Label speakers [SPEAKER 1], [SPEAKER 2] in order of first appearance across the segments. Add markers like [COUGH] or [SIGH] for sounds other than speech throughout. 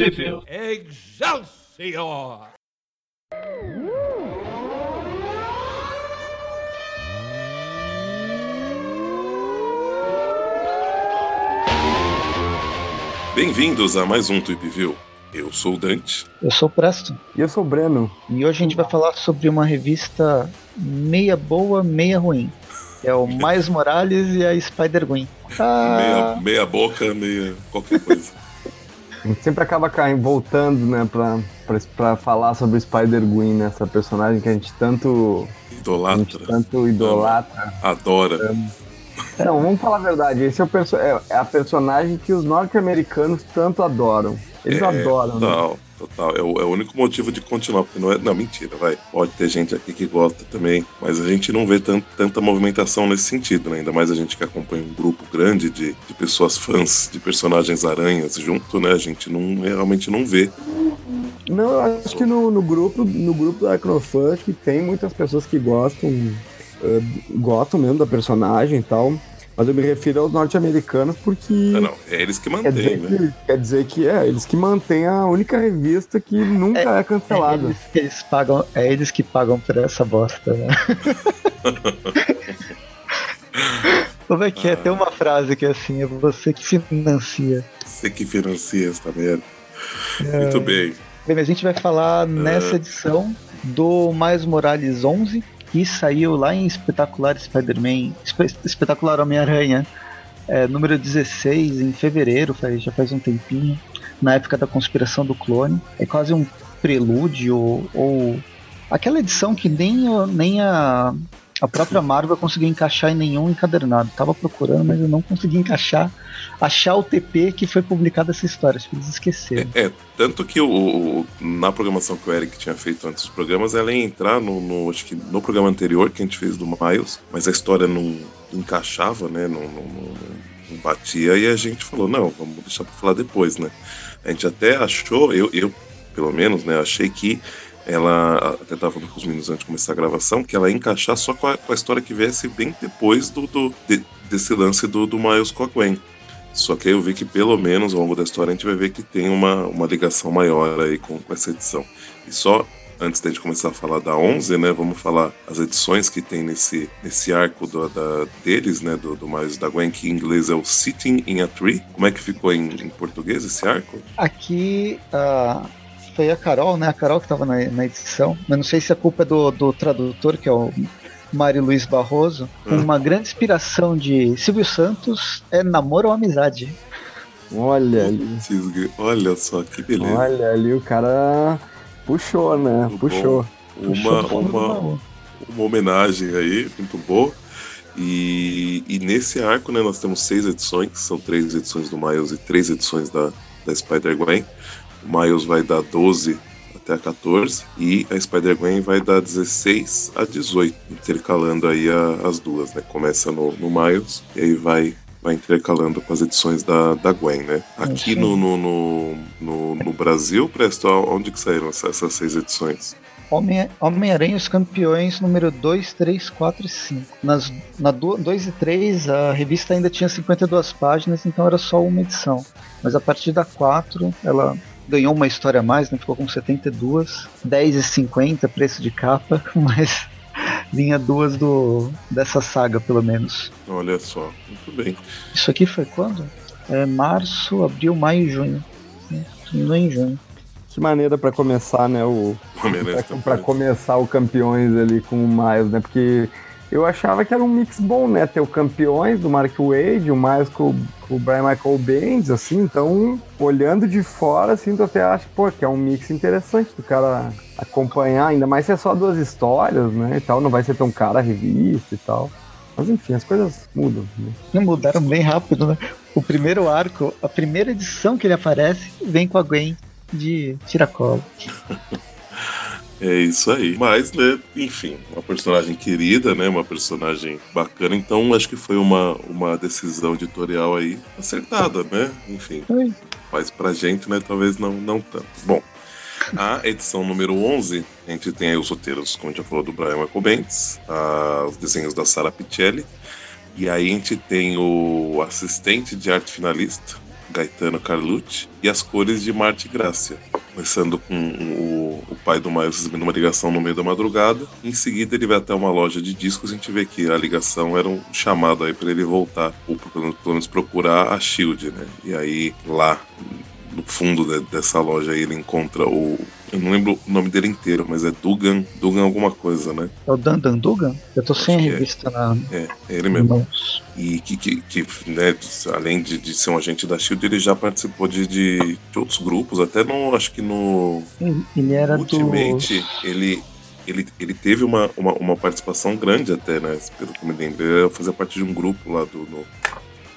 [SPEAKER 1] Sheffield.
[SPEAKER 2] Excelsior!
[SPEAKER 3] Bem-vindos a mais um Tweep View. Eu sou o Dante.
[SPEAKER 4] Eu sou o Presto.
[SPEAKER 5] E eu sou o Breno.
[SPEAKER 4] E hoje a gente vai falar sobre uma revista meia boa, meia ruim. É o Mais Morales e a Spider-Gwen. [LAUGHS]
[SPEAKER 3] Ah... Meia, meia boca, meia qualquer coisa.
[SPEAKER 5] A gente sempre acaba caindo, voltando, né, pra, pra, pra falar sobre o Spider-Gwen, né, essa personagem que a gente tanto...
[SPEAKER 3] Idolatra. Gente
[SPEAKER 5] tanto idolatra.
[SPEAKER 3] Adora.
[SPEAKER 5] Não, vamos falar a verdade. Esse é, o é, é a personagem que os norte-americanos tanto adoram. Eles é, adoram.
[SPEAKER 3] Total, né? Total. É o, é o, único motivo de continuar. Porque não é. Não, mentira, vai. Pode ter gente aqui que gosta também. Mas a gente não vê tant, tanta movimentação nesse sentido, né? Ainda mais a gente que acompanha um grupo grande de, de pessoas fãs de personagens aranhas junto, né? A gente não realmente não vê.
[SPEAKER 5] Não, eu acho que no, no grupo, no grupo da Acrofã, acho que tem muitas pessoas que gostam. Uh, gostam mesmo da personagem e tal. Mas eu me refiro aos norte-americanos porque.
[SPEAKER 3] Não, não, é eles que mantêm, quer
[SPEAKER 5] né? Que, quer dizer que é, eles que mantêm a única revista que nunca é, é cancelada.
[SPEAKER 4] É eles, eles, pagam, é eles que pagam por essa bosta, né? [LAUGHS] Como é que é? Tem uma frase que é assim, é você que financia.
[SPEAKER 3] Você que financia essa merda. É... Muito bem.
[SPEAKER 4] Bem, a gente vai falar nessa é. edição do Mais Morales 11, que saiu lá em Espetacular Spider-Man, Espetacular Homem-Aranha, é, número 16, em fevereiro, faz, já faz um tempinho, na época da conspiração do clone. É quase um prelúdio ou, aquela edição que nem, nem a, a própria Marvel conseguiu encaixar em nenhum encadernado. Tava procurando, mas eu não consegui encaixar, achar o TP que foi publicado essa história. Acho que eles esqueceram.
[SPEAKER 3] É, é tanto que o, o, na programação que o Eric tinha feito antes dos programas, ela ia entrar no, no, acho que no programa anterior que a gente fez do Miles, mas a história não encaixava, né? Não, não, não, batia, e a gente falou, não, vamos deixar para falar depois, né? A gente até achou, eu, eu pelo menos, né, achei que ela até estava falando com os meninos antes de começar a gravação, que ela ia encaixar só com a, com a história que viesse bem depois do, do de, desse lance do, do Miles Gwen. Só que aí eu vi que pelo menos ao longo da história a gente vai ver que tem uma, uma ligação maior aí com, com essa edição. E só antes da gente começar a falar da 11, né, vamos falar as edições que tem nesse, nesse arco do, da, deles, né, do, do Miles da Gwen, que em inglês é o Sitting in a Tree. Como é que ficou em, em português esse arco?
[SPEAKER 4] Aqui, uh, foi a Carol, né? A Carol que estava na, na, edição. Mas não sei se a culpa é do, do tradutor, que é o Mário Luiz Barroso, hum. uma grande inspiração de Silvio Santos, é namoro ou amizade.
[SPEAKER 5] Olha ali.
[SPEAKER 3] Olha só que beleza.
[SPEAKER 5] Olha ali, o cara puxou, né?
[SPEAKER 3] Muito
[SPEAKER 5] puxou.
[SPEAKER 3] Uma, puxou uma, uma homenagem aí, muito boa. E, e, nesse arco, né, nós temos seis edições, são três edições do Miles e três edições da, da Spider-Gwen. O Miles vai dar 12 até a 14 e a Spider-Gwen vai dar 16 a 18, intercalando aí a, as duas, né? Começa no, no Miles e aí vai vai intercalando com as edições da, da Gwen, né? Aqui no, no, no, no, no Brasil, Presto, onde que saíram essas seis edições?
[SPEAKER 4] Homem-Aranha os Campeões número 2, 3, 4 e 5. Nas, na 2 e 3, a revista ainda tinha 52 páginas, então era só uma edição. Mas a partir da 4, ela ganhou uma história a mais, né? Ficou com 72, 10,50 preço de capa, [LAUGHS] mas vinha duas do dessa saga, pelo menos.
[SPEAKER 3] Olha só, muito bem.
[SPEAKER 4] Isso aqui foi quando? É março, abril, maio e junho. Terminou em junho.
[SPEAKER 5] Que maneira para começar, né? O para começar o campeões ali com o Miles, né? Porque eu achava que era um mix bom, né? Ter o campeões do Mark Wade, o com, com o Brian Michael Bendis, assim, então, olhando de fora, assim, tu até acha, pô, que é um mix interessante do cara acompanhar, ainda mais se é só duas histórias, né? E tal, não vai ser tão cara a revista e tal. Mas enfim, as coisas mudam.
[SPEAKER 4] Né? Mudaram bem rápido, né? O primeiro arco, a primeira edição que ele aparece, vem com a Gwen de tiracolo. [LAUGHS]
[SPEAKER 3] É isso aí. Mas, né, enfim, uma personagem querida, né? Uma personagem bacana. Então, acho que foi uma, uma decisão editorial aí acertada, né? Enfim. Oi. Mas pra gente, né, talvez não, não tanto. Bom, a edição número 11, a gente tem aí os roteiros, como a gente já falou, do Brian Michael Bendis, os desenhos da Sara Pichelli, e aí a gente tem o assistente de arte finalista, Gaetano Carlucci, e as cores de Marte Grácia. Começando com o, o pai do Miles recebendo uma ligação no meio da madrugada. Em seguida, ele vai até uma loja de discos. A gente vê que a ligação era um chamado aí para ele voltar, ou pelo menos procurar a Shield, né? E aí, lá no fundo de, dessa loja, aí, ele encontra o, eu não lembro o nome dele inteiro, mas é Dugan. Dugan alguma coisa, né?
[SPEAKER 4] É o Dandan Dugan? Eu tô sem a é. revista é. na.
[SPEAKER 3] É, é ele mesmo. E que, que, que né, além de, de, ser um agente da Shield, ele já participou de, de, de outros grupos, até no. Acho que no.
[SPEAKER 4] Ele era
[SPEAKER 3] Ultimate,
[SPEAKER 4] do...
[SPEAKER 3] ele. Ele, ele teve uma, uma, uma, participação grande até, né? Pelo que me lembro. Ele fazia parte de um grupo lá do, no,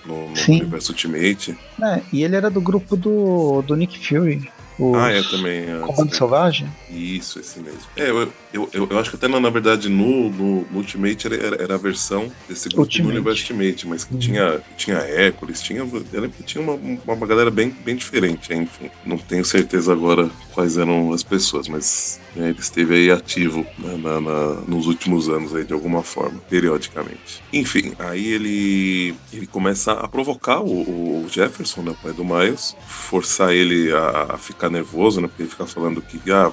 [SPEAKER 3] no, no universo Ultimate.
[SPEAKER 4] É, e ele era do grupo do, do Nick Fury.
[SPEAKER 3] Os... Ah, é também.
[SPEAKER 4] É, Comando Selvagem?
[SPEAKER 3] Isso, esse mesmo. É, eu, eu, eu, eu, acho que até na, na verdade no, no, no Ultimate era, era, a versão desse grupo Ultimate. do Universo Ultimate, mas que uhum. tinha, tinha Hércules, tinha, eu lembro que tinha uma, uma galera bem, bem diferente, enfim. Não tenho certeza agora quais eram as pessoas, mas né, ele esteve aí ativo né, na, na, nos últimos anos aí de alguma forma, periodicamente. Enfim, aí ele, ele começa a provocar o, o Jefferson, né, o pai do Miles, forçar ele a, a ficar nervoso, né, porque ele fica falando que ah,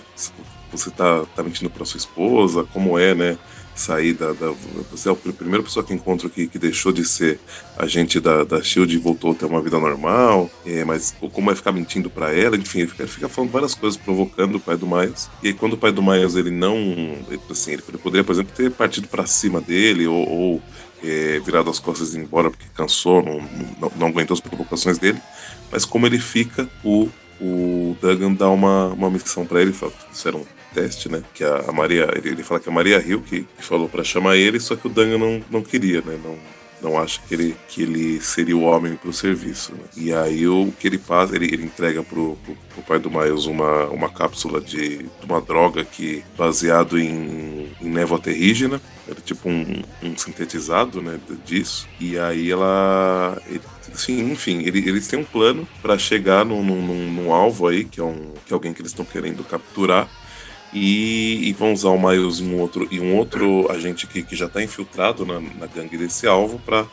[SPEAKER 3] você tá, tá mentindo para sua esposa, como é, né? Sair da, da, Você é a primeira pessoa que encontro que, que deixou de ser agente da, da Shield e voltou a ter uma vida normal. É, mas como é ficar mentindo para ela, enfim, ele fica, ele fica, falando várias coisas, provocando o pai do Miles. E aí, quando o pai do Miles ele não. Assim, ele poderia, por exemplo, ter partido para cima dele ou, ou é, virado as costas e embora porque cansou, não, não, não aguentou as provocações dele. Mas como ele fica, o o Duggan dá uma, uma missão para ele, fala, era um teste, né? Que a, Maria, ele, ele, fala que a Maria Hill que, que falou para chamar ele, só que o Danga não, não queria, né? Não, não acha que ele, que ele seria o homem para o serviço. Né? E aí o que ele faz, ele, ele entrega pro, pro, pro, pai do Miles uma, uma cápsula de, de uma droga que baseado em, em névoa terrígena, era tipo um, um sintetizado né, disso. E aí ela. Sim, enfim, ele, eles têm um plano para chegar num, num, num, alvo aí, que é, um, que é alguém que eles estão querendo capturar, e, e, vão usar o Miles e um outro, e um outro agente que, que já está infiltrado na, na gangue desse alvo para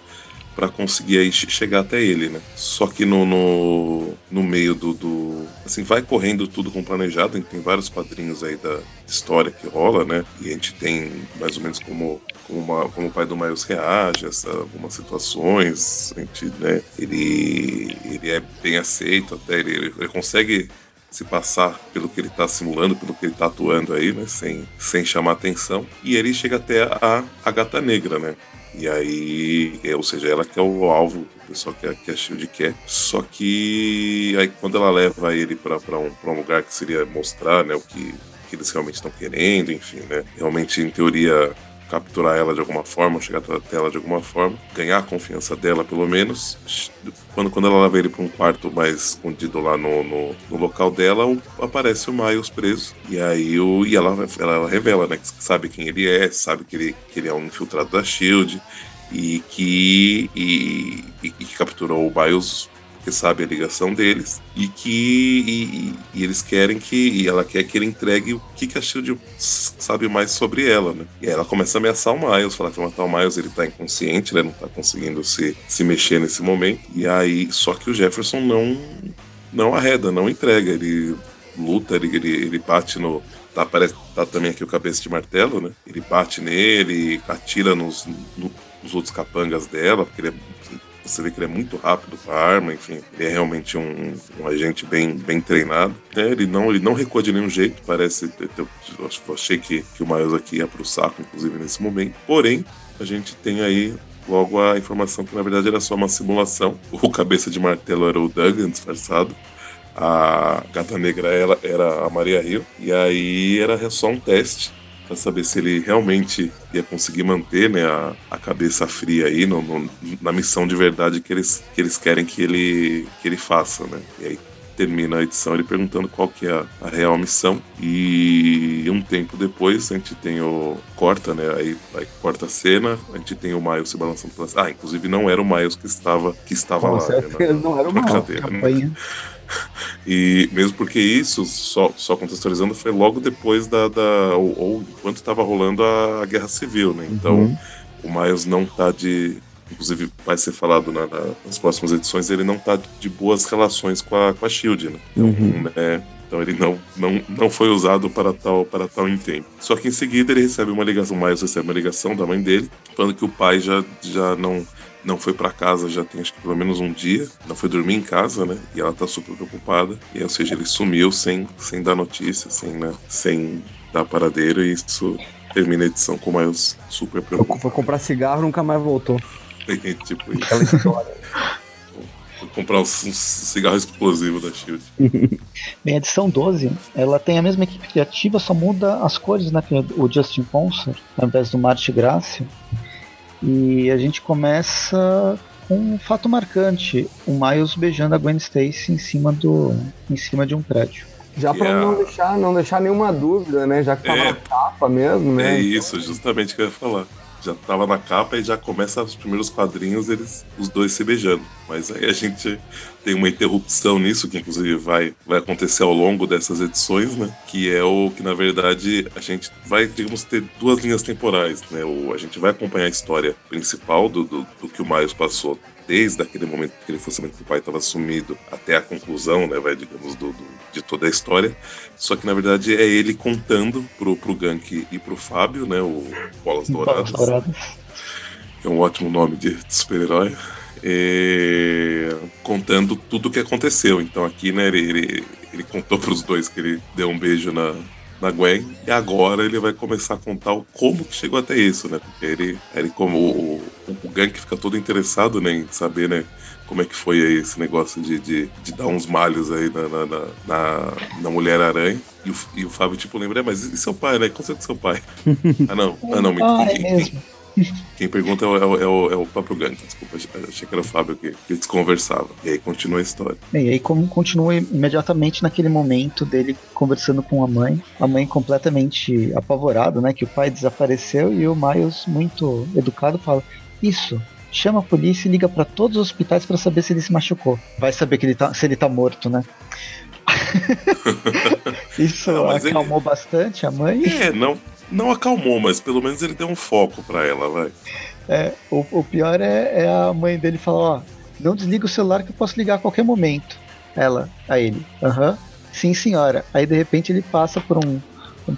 [SPEAKER 3] para conseguir aí chegar até ele, né? Só que no, no, no meio do, do, Assim, vai correndo tudo com planejado, tem vários quadrinhos aí da história que rola, né? E a gente tem mais ou menos como, como, uma, como o pai do Miles reage a algumas situações, a gente, né? Ele, ele é bem aceito até, ele, ele consegue se passar pelo que ele está simulando, pelo que ele está atuando aí, né? Sem, sem chamar atenção. E ele chega até a, a gata negra, né? E aí, é, ou seja, ela que é o alvo o pessoal que, que a Shield quer. Só que aí quando ela leva ele para um, um lugar que seria mostrar né, o que, que eles realmente estão querendo, enfim, né? Realmente, em teoria, capturar ela de alguma forma, chegar até ela de alguma forma, ganhar a confiança dela pelo menos. Quando, quando ela leva ele para um quarto mais escondido lá no, no, no, local dela, aparece o Miles preso. E aí o, e ela, ela, ela revela, né, que sabe quem ele é, sabe que ele, que ele é um infiltrado da Shield e que, e, e que capturou o Miles porque sabe a ligação deles e que e, e eles querem que e ela quer que ele entregue o que, que a Shield sabe mais sobre ela, né? E aí ela começa a ameaçar o Miles, falar que matar o Miles ele tá inconsciente, né? não tá conseguindo se, se mexer nesse momento. E aí, só que o Jefferson não não arreda, não entrega, ele luta, ele, ele, ele bate no, tá, parece, tá também aqui o cabeça de martelo, né? Ele bate nele, atira nos, no, nos outros capangas dela, porque ele é você vê que ele é muito rápido com a arma, enfim, ele é realmente um, um agente bem, bem treinado. É, ele não ele não recua de nenhum jeito, parece. Eu, achei que, que o Miles aqui ia pro saco, inclusive, nesse momento. Porém, a gente tem aí logo a informação que na verdade era só uma simulação. O cabeça de martelo era o Duggan disfarçado. A gata negra ela era a Maria Hill. E aí era só um teste para saber se ele realmente ia conseguir manter né, a, a cabeça fria aí no, no, na missão de verdade que eles, que eles querem que ele, que ele faça, né? E aí termina a edição ele perguntando qual que é a, a, real missão e um tempo depois a gente tem o corta, né? Aí, aí corta a cena, a gente tem o Miles se balançando pelas... Ah, inclusive não era o Miles que estava que estava lá.
[SPEAKER 4] Né, não era o Miles. Cadeira, né? [LAUGHS]
[SPEAKER 3] E mesmo porque isso, só, só contextualizando, foi logo depois da. da ou, ou enquanto estava rolando a, a, Guerra Civil, né? Então uhum. o Miles não tá de. inclusive vai ser falado na, na, nas próximas edições, ele não tá de boas relações com a, com a Shield, né? Então, uhum. né, então ele não, não, não foi usado para tal, para tal intento. Só que em seguida ele recebe uma ligação, Miles recebe uma ligação da mãe dele, falando que o pai já, já não não foi para casa já tem acho que pelo menos um dia, não foi dormir em casa, né? E ela tá super preocupada. E ou seja, ele sumiu sem, sem dar notícia, sem, né? sem dar paradeiro e isso termina a edição com o Miles super preocupado.
[SPEAKER 5] Foi comprar cigarro nunca mais voltou. [LAUGHS]
[SPEAKER 3] tipo isso. Foi comprar um, cigarro explosivo da Shield. [LAUGHS]
[SPEAKER 4] Bem, a edição 12, ela tem a mesma equipe criativa, só muda as cores, né? O Justin Ponsor, ao invés do Marte Gracia. E a gente começa com um fato marcante: o Miles beijando a Gwen Stacy em cima, do, em cima de um prédio.
[SPEAKER 5] Já para yeah. não, deixar, não deixar nenhuma dúvida, né? Já que tava é, na capa mesmo, né?
[SPEAKER 3] É isso, justamente o que eu ia falar já tava na capa e já começa os primeiros quadrinhos, eles os dois se beijando. Mas aí a gente tem uma interrupção nisso, que inclusive vai, vai acontecer ao longo dessas edições, né? Que é o que, na verdade, a gente vai, digamos, ter duas linhas temporais, né? O, a gente vai acompanhar a história principal do, do, do que o Miles passou desde aquele momento que ele foi sabendo que o pai estava sumido até a conclusão, né, vai, digamos, do, do, de toda a história. Só que na verdade é ele contando pro, pro Gank e pro Fábio, né, o Bolas Douradas. Que é um ótimo nome de, de super-herói. contando tudo o que aconteceu. Então aqui, né, ele, ele, ele contou pros dois que ele deu um beijo na, na Gwen. E agora ele vai começar a contar o como que chegou até isso, né? Porque ele, ele como o, o, Gank fica todo interessado né, em saber, né? Como é que foi aí esse negócio de, de, de dar uns malhos aí na, na, na, na, Mulher-Aranha. E o, e o Fábio, tipo, lembra, é, mas e seu pai, né? Conta do seu pai. [LAUGHS] ah, não. Ah, não, me
[SPEAKER 4] ah, é mesmo.
[SPEAKER 3] Quem pergunta é o, é o, é o próprio Gank, desculpa, achei que era o Fábio que, que eles conversavam. E aí continua a história.
[SPEAKER 4] E aí continua imediatamente naquele momento dele conversando com a mãe, a mãe completamente apavorada, né, que o pai desapareceu e o Miles muito educado fala: "Isso, chama a polícia e liga para todos os hospitais para saber se ele se machucou. Vai saber que ele tá, se ele tá morto, né?" [LAUGHS] Isso [LAUGHS] não, acalmou ele... bastante a mãe.
[SPEAKER 3] É, não, não acalmou, mas pelo menos ele deu um foco para ela, vai.
[SPEAKER 4] É, o, o pior é, é, a mãe dele falar, ó, não desliga o celular que eu posso ligar a qualquer momento. Ela, a ele, aham, uhum, sim senhora. Aí de repente ele passa por um,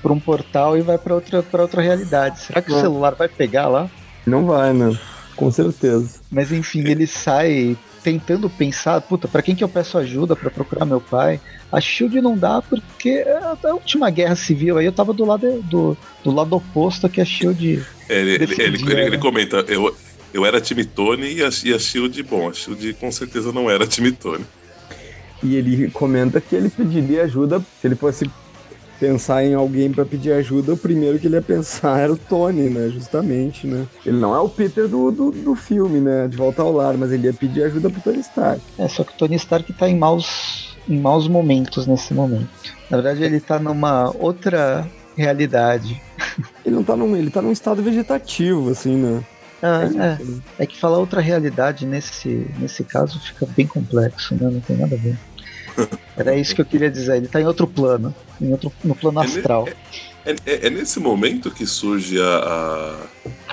[SPEAKER 4] por um portal e vai para outra, pra outra realidade. Será que o celular vai pegar lá?
[SPEAKER 5] Não vai, né? Com certeza.
[SPEAKER 4] Mas enfim, ele sai tentando pensar, puta, para quem que eu peço ajuda para procurar meu pai? A Shield não dá porque a última guerra civil aí eu tava do lado do, do lado oposto que a Shield.
[SPEAKER 3] É, ele, ele, ele, ele, comenta, eu, eu era time Tony e a, e a Shield, bom, a Shield com certeza não era time Tony.
[SPEAKER 5] E ele comenta que ele pediria ajuda se ele fosse pensar em alguém para pedir ajuda, o primeiro que ele ia pensar era o Tony, né? Justamente, né? Ele não é o Peter do, do, do filme, né? De volta ao lar, mas ele ia pedir ajuda pro Tony Stark.
[SPEAKER 4] É, só que o Tony Stark tá em maus, em maus momentos nesse momento. Na verdade, ele tá numa outra realidade. [LAUGHS]
[SPEAKER 5] Ele não tá num, ele tá num estado vegetativo, assim, né?
[SPEAKER 4] Ah, é, é que falar outra realidade nesse, nesse caso fica bem complexo, né? Não tem nada a ver. [LAUGHS] Era isso que eu queria dizer. Ele tá em outro plano, em outro, no plano astral.
[SPEAKER 3] É, é, é nesse momento que surge a,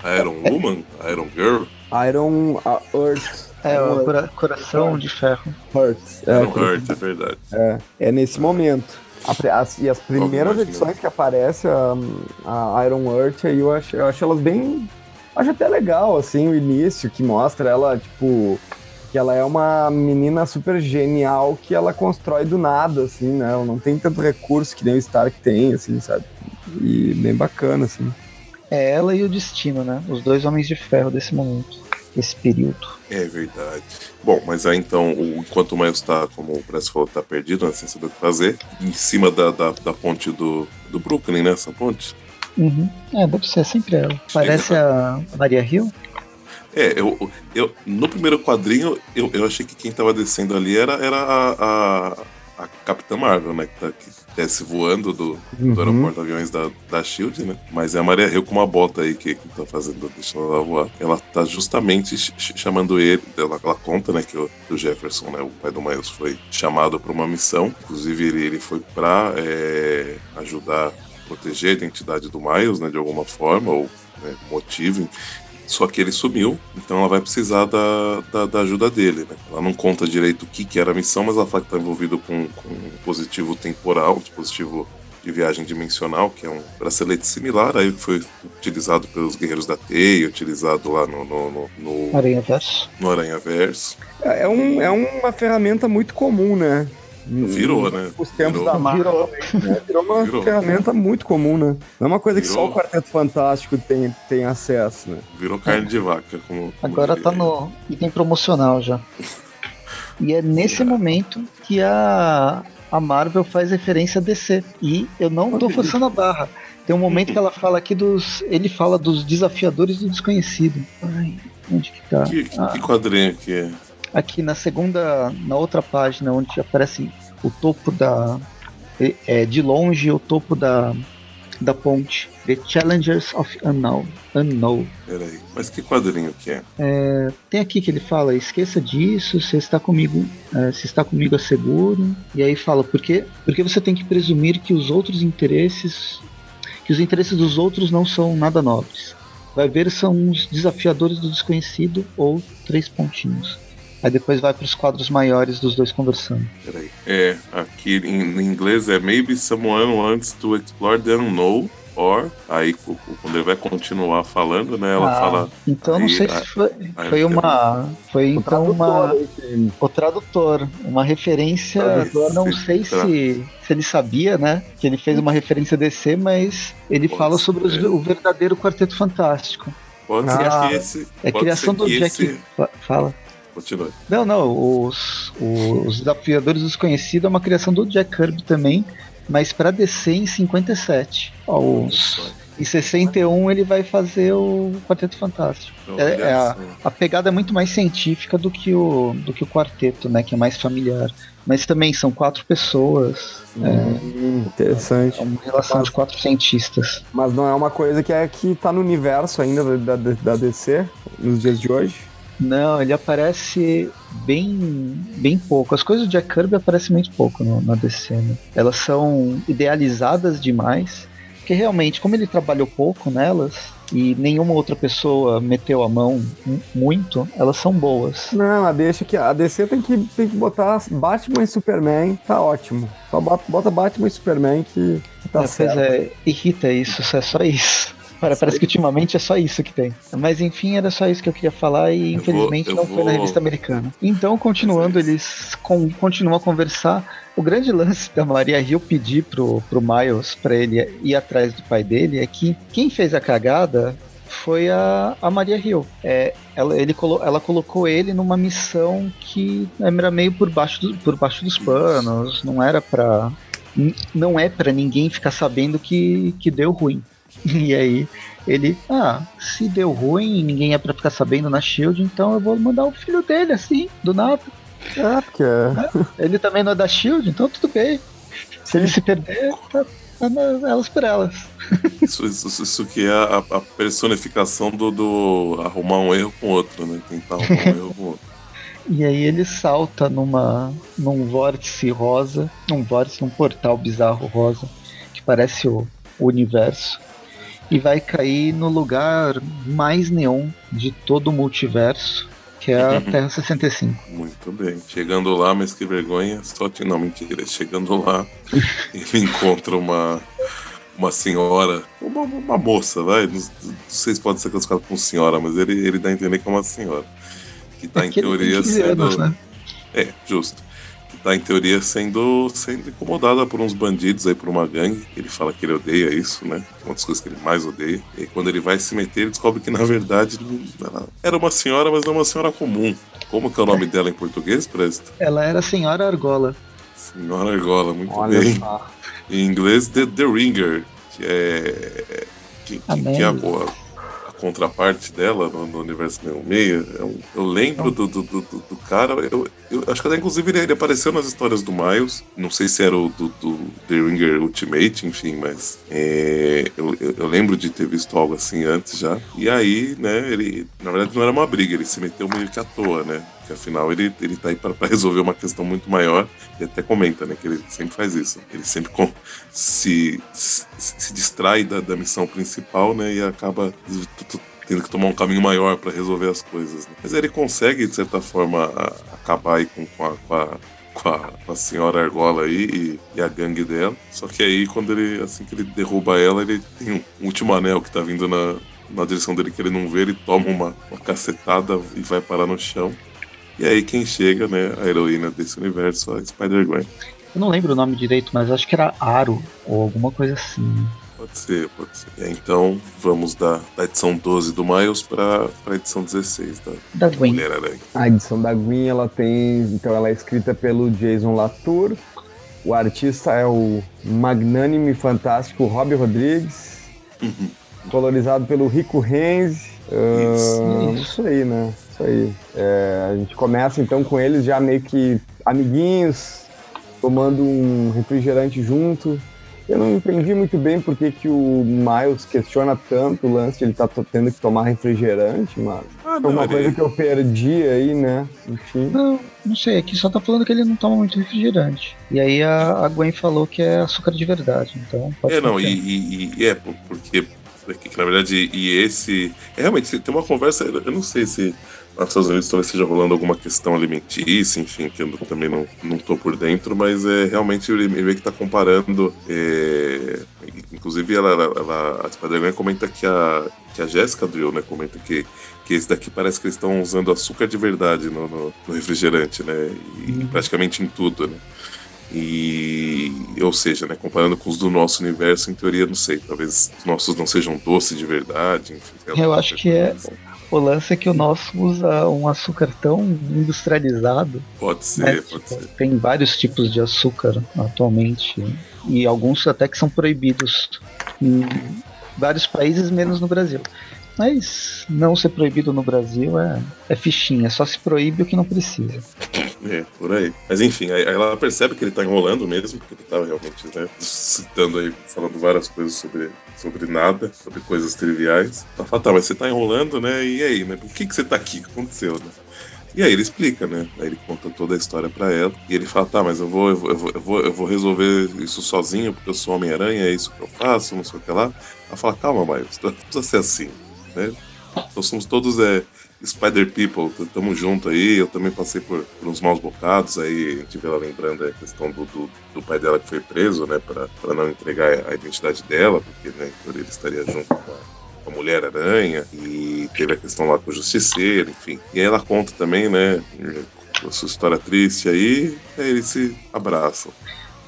[SPEAKER 3] a Iron Woman, a Iron Girl?
[SPEAKER 5] Iron a Earth.
[SPEAKER 4] É, o cora coração de ferro.
[SPEAKER 5] Earth.
[SPEAKER 3] É, Iron Earth, é verdade.
[SPEAKER 5] É, é nesse momento. As, e as primeiras edições que aparece a, a Iron Earth, aí eu acho, eu acho elas bem. Acho até legal, assim, o início, que mostra ela, tipo, que ela é uma menina super genial que ela constrói do nada, assim, né? Ela não tem tanto recurso que nem o Stark tem, assim, sabe? E bem bacana, assim.
[SPEAKER 4] É ela e o Destino, né? Os dois homens de ferro desse momento, desse período.
[SPEAKER 3] É verdade. Bom, mas aí então, o, enquanto o Miles tá, como o Press falou, tá perdido, né, sem saber o que fazer, em cima da, da, da ponte do, do Brooklyn, né? Essa ponte.
[SPEAKER 4] Uhum. É, deve ser sempre ela. Parece a Maria Hill.
[SPEAKER 3] É, eu, eu, no primeiro quadrinho, eu, eu achei que quem tava descendo ali era, era a, a, a Capitã Marvel, né? Que, tá, que desce voando do, uhum. do aeroporto de aviões da, da Shield, né? Mas é a Maria Hill com uma bota aí que, que tá fazendo, deixando ela voar. Ela tá justamente chamando ele, ela, ela conta, né, que o, que o, Jefferson, né, o pai do Miles, foi chamado para uma missão. Inclusive, ele, ele foi pra é, ajudar a proteger a identidade do Miles, né, de alguma forma, ou né, motivo Só que ele sumiu, então ela vai precisar da, da, da ajuda dele, né? Ela não conta direito o que, que era a missão, mas ela fala que está envolvido com, com um dispositivo temporal, um dispositivo de viagem dimensional, que é um bracelete similar aí que foi utilizado pelos guerreiros da Teia, utilizado lá no, no, no, no
[SPEAKER 4] Aranha Verso.
[SPEAKER 3] No Aranha Verso.
[SPEAKER 5] É, é, um, é uma ferramenta muito comum, né?
[SPEAKER 3] Virou, né?
[SPEAKER 5] Os tempos
[SPEAKER 3] virou.
[SPEAKER 5] da Marvel. Virou. Né? virou uma virou. ferramenta muito comum, né? Não é uma coisa virou. que só o Quarteto Fantástico tem, tem acesso, né?
[SPEAKER 3] Virou carne de vaca. Como,
[SPEAKER 4] como Agora tá no item promocional já. e é nesse é. momento que a, a Marvel faz referência a DC. E eu não tô forçando a barra. Tem um momento que ela [LAUGHS] fala aqui dos. Ele fala dos desafiadores do desconhecido. Ai, onde que tá?
[SPEAKER 3] Que, ah. que quadrinho que é?
[SPEAKER 4] Aqui na segunda. Na outra página, onde aparece o topo da. É, de longe o topo da, da ponte. The Challengers of Unknown. Unknown.
[SPEAKER 3] Peraí, mas que quadrinho que é?
[SPEAKER 4] é? Tem aqui que ele fala, esqueça disso, você está comigo, é, se está comigo é seguro. E aí fala, porque, porque você tem que presumir que os outros interesses, que os interesses dos outros não são nada nobres. Vai ver são os desafiadores do desconhecido ou três pontinhos. Aí depois vai para os quadros maiores dos dois conversando.
[SPEAKER 3] Peraí. É, aqui em, inglês é Maybe someone wants to explore the unknown or aí quando ele vai continuar falando, né, ela ah, fala.
[SPEAKER 4] Então
[SPEAKER 3] aí,
[SPEAKER 4] não sei se foi, foi uma, foi então uma o tradutor, uma referência, tradutor, não sei se se ele sabia, né, que ele fez uma referência DC, mas ele Pode fala sobre os, o verdadeiro Quarteto Fantástico.
[SPEAKER 3] Pode ser ah, que esse.
[SPEAKER 4] É a criação do Jack. Esse... Fala.
[SPEAKER 3] Continue.
[SPEAKER 4] Não, não. Os, os Desafiadores Desconhecidos é uma criação do Jack Kirby também, mas para DC em 57. Ó, os, em 61 ele vai fazer o Quarteto Fantástico. É, é a, a, pegada é muito mais científica do que, o, do que o quarteto, né? Que é mais familiar. Mas também são quatro pessoas.
[SPEAKER 5] Hum, é, interessante. É
[SPEAKER 4] uma relação mas, de quatro cientistas.
[SPEAKER 5] Mas não é uma coisa que é que tá no universo ainda da, da, da DC nos dias de hoje?
[SPEAKER 4] Não, ele aparece bem bem pouco. As coisas do Jack Kirby aparecem muito pouco no, na DC. Né? Elas são idealizadas demais. Porque realmente, como ele trabalhou pouco nelas e nenhuma outra pessoa meteu a mão muito, elas são boas.
[SPEAKER 5] Não, a deixa que a DC tem que, tem que botar Batman e Superman, tá ótimo. Só bota Batman e Superman que, que tá é, certo. Pois
[SPEAKER 4] é, irrita isso, é só isso. Parece que ultimamente é só isso que tem. Mas enfim, era só isso que eu queria falar e eu infelizmente vou, não vou... foi na revista americana. Então, continuando, eles com, continuam a conversar. O grande lance da Maria Hill pedir pro, pro Miles para ele ir atrás do pai dele é que quem fez a cagada foi a, a Maria Hill. É, ela, ele ela colocou ele numa missão que era meio por baixo, do, por baixo dos panos, não era para não é para ninguém ficar sabendo que, que deu ruim. [LAUGHS] E aí ele, ah, se deu ruim e ninguém é pra ficar sabendo na Shield, então eu vou mandar o filho dele assim, do nada.
[SPEAKER 5] Ah, porque
[SPEAKER 4] é. [LAUGHS] Ele também não é da Shield, então tudo bem. Se ele se perder, tá, tá elas por elas. [LAUGHS]
[SPEAKER 3] Isso, isso, isso que é a, a personificação do, do, arrumar um erro com outro, né? Tentar arrumar um erro com outro.
[SPEAKER 4] E aí ele salta numa num vórtice rosa, num vórtice, num portal bizarro rosa, que parece o, o universo e vai cair no lugar mais neon de todo o multiverso, que é a. [LAUGHS] Terra 65.
[SPEAKER 3] Muito bem. Chegando lá, mas que vergonha. Só te... Não, mentira. Chegando lá, [LAUGHS] ele encontra uma, uma senhora, uma, uma moça, vai. Não, não sei se pode ser classificado como senhora, mas ele, ele dá a entender que é uma senhora. Que tá, é em teoria, sendo. Anos, né? É, justo tá, em teoria, sendo, sendo incomodada por uns bandidos aí, por uma gangue. Ele fala que ele odeia isso, né? Uma das coisas que ele mais odeia. E quando ele vai se meter, ele descobre que, na verdade, ela era uma senhora, mas não uma senhora comum. Como que é o nome dela em português, Presto?
[SPEAKER 4] Ela era Senhora Argola.
[SPEAKER 3] Senhora Argola, muito Olha bem. Só. Em inglês, The, The Ringer, que é... Que, que, que é a boa contraparte dela no, no universo 66. Eu, eu lembro do, do, do, do cara, eu, eu, acho que até inclusive ele, ele, apareceu nas histórias do Miles. Não sei se era o do, do The Ringer Ultimate, enfim, mas é, eu, eu, lembro de ter visto algo assim antes já. E aí, né, ele, na verdade não era uma briga, ele se meteu meio que à toa, né? Que afinal ele, ele tá aí para resolver uma questão muito maior e até comenta, né, que ele sempre faz isso. Ele sempre com, se, se, se, distrai da, da missão principal, né, e acaba tendo que tomar um caminho maior para resolver as coisas. Né? Mas ele consegue, de certa forma, acabar aí com, com, a, com, a, com, a, com a senhora Argola aí e, e, a gangue dela. Só que aí, quando ele, assim que ele derruba ela, ele tem um último anel que tá vindo na, na direção dele que ele não vê, ele toma uma, uma cacetada e vai parar no chão. E aí quem chega, né, a heroína desse universo, a Spider-Gwen.
[SPEAKER 4] Eu não lembro o nome direito, mas acho que era Aro, ou alguma coisa assim.
[SPEAKER 3] Pode ser, pode ser. Então, vamos da, da edição 12 do Miles para a edição 16 da,
[SPEAKER 4] da Gwen.
[SPEAKER 3] Mulher Aranha.
[SPEAKER 5] A edição da Gwen, ela tem. Então, ela é escrita pelo Jason Latour. O artista é o magnânime fantástico Robbie Rodrigues. Uhum. Colorizado pelo Rico Renz. Uh, isso. isso aí, né? Isso aí. É, a gente começa então com eles já meio que amiguinhos, tomando um refrigerante junto. Eu não entendi muito bem por que, que o Miles questiona tanto o lance de ele tá tendo que tomar refrigerante, mano. Ah, Foi uma coisa que eu perdi aí, né? Enfim.
[SPEAKER 4] Não, não sei, aqui só tá falando que ele não toma muito refrigerante. E aí a, a Gwen falou que é açúcar de verdade, então pode
[SPEAKER 3] É, não, e, e, e, é, porque, porque na verdade, e esse. É, realmente, tem uma conversa, eu não sei se nos Estados Unidos talvez esteja rolando alguma questão alimentícia, enfim, que eu também não, não tô por dentro, mas é realmente ele meio que está comparando. É, inclusive, ela, ela, ela, a Spider-Man comenta que a, que a Jéssica Drill, né, comenta que, que esse daqui parece que eles estão usando açúcar de verdade no, no, no refrigerante, né, e uhum. praticamente em tudo, né. E, ou seja, né, comparando com os do nosso universo, em teoria, não sei, talvez os nossos não sejam doces de verdade. Enfim,
[SPEAKER 4] eu acho que é. O lance é que o nosso usa um açúcar tão industrializado.
[SPEAKER 3] Pode ser, né? pode ser.
[SPEAKER 4] Tem vários tipos de açúcar atualmente. E alguns até que são proibidos em vários países, menos no Brasil. Mas não ser proibido no Brasil é, é fichinha, só se proíbe o que não precisa.
[SPEAKER 3] É, por aí. Mas enfim, aí ela percebe que ele tá enrolando mesmo, porque ele tava realmente, né, citando aí, falando várias coisas sobre, sobre nada, sobre coisas triviais. Ela fala, tá, mas você tá enrolando, né? E aí, né? Por que, que você tá aqui? O que aconteceu, né? E aí ele explica, né? Aí ele conta toda a história para ela. E ele fala, tá, mas eu vou, eu vou, eu vou, eu vou resolver isso sozinho, porque eu sou Homem-Aranha, é isso que eu faço, não sei o que lá. Ela fala, calma, Miles, não precisa ser assim, né? Nós somos todos é, Spider People, tamo junto aí. Eu também passei por, por, uns maus bocados aí. Vê ela lembrando a questão do, do, do pai dela que foi preso, né, pra, pra não entregar a identidade dela, porque, né, ele estaria junto com a, a Mulher Aranha. E teve a questão lá com o Justiceiro, enfim. E aí ela conta também, né, a sua história triste aí. Aí eles se abraçam.